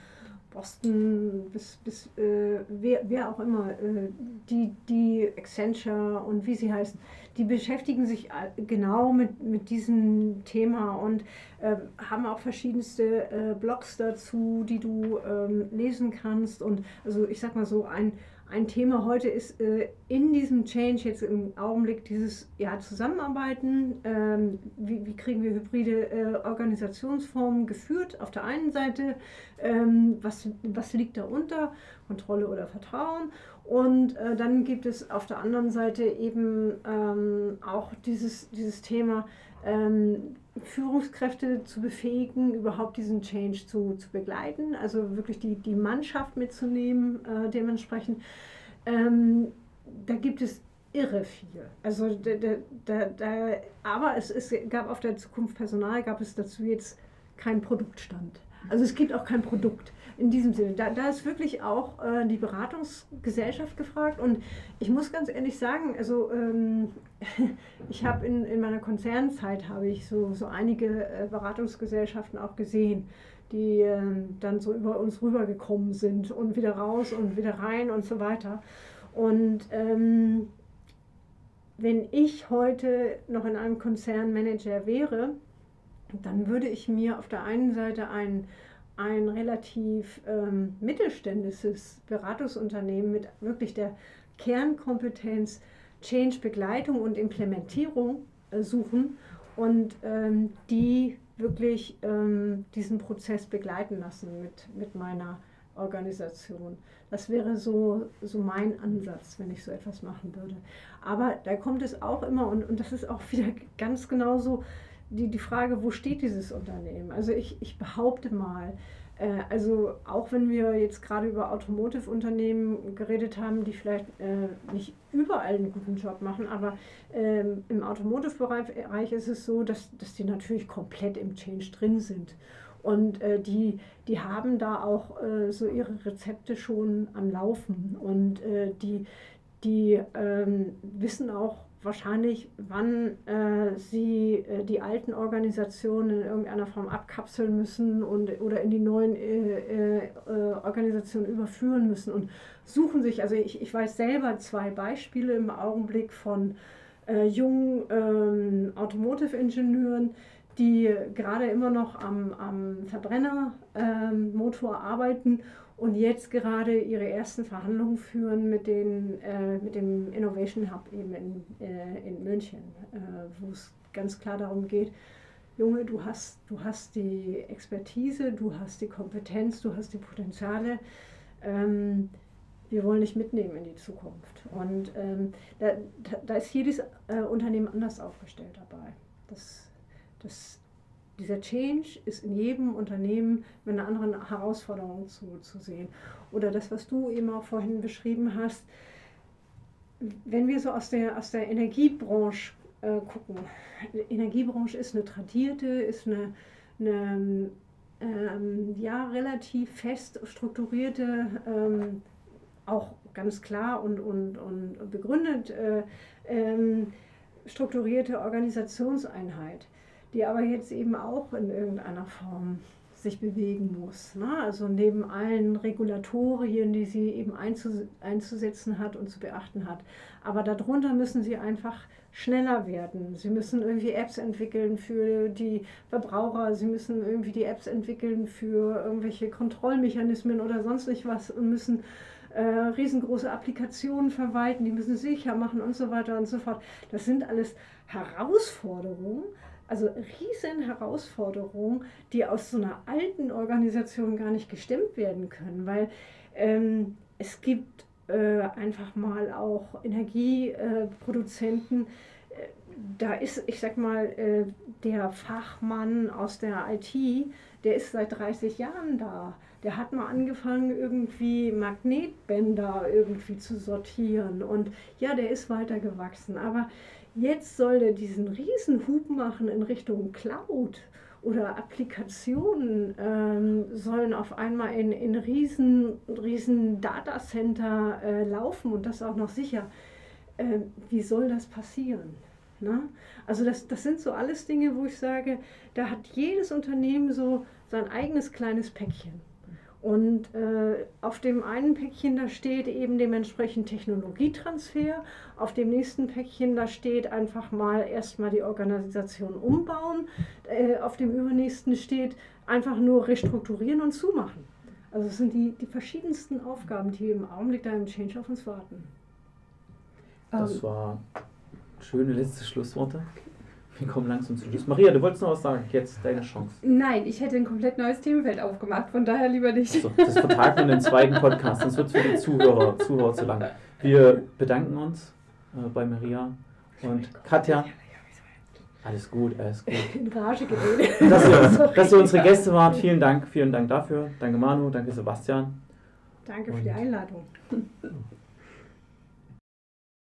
Boston bis, bis äh, wer, wer auch immer, äh, die, die Accenture und wie sie heißen, die beschäftigen sich genau mit, mit diesem Thema und äh, haben auch verschiedenste äh, Blogs dazu, die du ähm, lesen kannst. Und also ich sag mal so, ein ein Thema heute ist äh, in diesem Change jetzt im Augenblick dieses ja, Zusammenarbeiten. Ähm, wie, wie, kriegen wir hybride äh, Organisationsformen geführt? Auf der einen Seite, ähm, was, was liegt darunter? Kontrolle oder Vertrauen? Und äh, dann gibt es auf der anderen Seite eben ähm, auch dieses, dieses Thema, ähm, Führungskräfte zu befähigen, überhaupt diesen Change zu, zu begleiten, also wirklich die, die Mannschaft mitzunehmen äh, dementsprechend. Ähm, da gibt es irre viel. Also da, da, da, aber es, es gab auf der Zukunft Personal, gab es dazu jetzt keinen Produktstand. Also es gibt auch kein Produkt in diesem Sinne. Da, da ist wirklich auch äh, die Beratungsgesellschaft gefragt. Und ich muss ganz ehrlich sagen, also ähm, ich habe in, in meiner Konzernzeit habe ich so, so einige äh, Beratungsgesellschaften auch gesehen, die äh, dann so über uns rübergekommen sind und wieder raus und wieder rein und so weiter. Und ähm, wenn ich heute noch in einem Konzernmanager wäre, dann würde ich mir auf der einen Seite ein, ein relativ ähm, mittelständisches Beratungsunternehmen mit wirklich der Kernkompetenz Change-Begleitung und Implementierung äh, suchen und ähm, die wirklich ähm, diesen Prozess begleiten lassen mit, mit meiner Organisation. Das wäre so, so mein Ansatz, wenn ich so etwas machen würde. Aber da kommt es auch immer, und, und das ist auch wieder ganz genauso die, die Frage, wo steht dieses Unternehmen? Also ich, ich behaupte mal, äh, also auch wenn wir jetzt gerade über Automotive-Unternehmen geredet haben, die vielleicht äh, nicht überall einen guten Job machen, aber ähm, im Automotive-Bereich ist es so, dass, dass die natürlich komplett im Change drin sind. Und äh, die, die haben da auch äh, so ihre Rezepte schon am Laufen. Und äh, die, die ähm, wissen auch, wahrscheinlich, wann äh, sie äh, die alten Organisationen in irgendeiner Form abkapseln müssen und, oder in die neuen äh, äh, Organisationen überführen müssen und suchen sich, also ich, ich weiß selber zwei Beispiele im Augenblick von äh, jungen ähm, Automotive-Ingenieuren, die gerade immer noch am, am Verbrennermotor ähm, arbeiten und jetzt gerade ihre ersten Verhandlungen führen mit, den, äh, mit dem Innovation Hub eben in, äh, in München, äh, wo es ganz klar darum geht, Junge, du hast, du hast die Expertise, du hast die Kompetenz, du hast die Potenziale. Ähm, wir wollen dich mitnehmen in die Zukunft. Und ähm, da, da, ist jedes äh, Unternehmen anders aufgestellt dabei. Das, das dieser Change ist in jedem Unternehmen mit einer anderen Herausforderung zu, zu sehen. Oder das, was du eben auch vorhin beschrieben hast, wenn wir so aus der, aus der Energiebranche äh, gucken, die Energiebranche ist eine tradierte, ist eine, eine ähm, ja, relativ fest strukturierte, ähm, auch ganz klar und, und, und begründet äh, ähm, strukturierte Organisationseinheit die aber jetzt eben auch in irgendeiner Form sich bewegen muss. Ne? Also neben allen Regulatorien, die sie eben einzusetzen hat und zu beachten hat. Aber darunter müssen sie einfach schneller werden. Sie müssen irgendwie Apps entwickeln für die Verbraucher, sie müssen irgendwie die Apps entwickeln für irgendwelche Kontrollmechanismen oder sonst nicht was und müssen äh, riesengroße Applikationen verwalten, die müssen sicher machen und so weiter und so fort. Das sind alles Herausforderungen, also riesen Herausforderungen, die aus so einer alten Organisation gar nicht gestemmt werden können, weil ähm, es gibt äh, einfach mal auch Energieproduzenten, äh, da ist, ich sag mal, äh, der Fachmann aus der IT, der ist seit 30 Jahren da. Der hat mal angefangen, irgendwie Magnetbänder irgendwie zu sortieren. Und ja, der ist weitergewachsen. Aber Jetzt soll der diesen riesen Hub machen in Richtung Cloud oder Applikationen ähm, sollen auf einmal in, in riesen, riesen Datacenter äh, laufen und das auch noch sicher. Äh, wie soll das passieren? Ne? Also das, das sind so alles Dinge, wo ich sage, da hat jedes Unternehmen so sein eigenes kleines Päckchen. Und äh, auf dem einen Päckchen, da steht eben dementsprechend Technologietransfer. Auf dem nächsten Päckchen, da steht einfach mal erstmal die Organisation umbauen. Äh, auf dem übernächsten steht einfach nur restrukturieren und zumachen. Also es sind die, die verschiedensten Aufgaben, die im Augenblick da im Change auf uns warten. Das ähm. war schöne letzte Schlussworte. Wir kommen langsam zum Schluss. Maria, du wolltest noch was sagen. Jetzt deine Chance. Nein, ich hätte ein komplett neues Themenfeld aufgemacht, von daher lieber nicht. So, das vertagen wir in den zweiten Podcast, sonst wird es für die Zuhörer, Zuhörer zu lang. Wir bedanken uns äh, bei Maria und Katja. Alles gut, alles gut. In Rage geredet. Dass ihr, dass ihr unsere Gäste wart, vielen Dank, vielen Dank dafür. Danke Manu, danke Sebastian. Danke für die Einladung.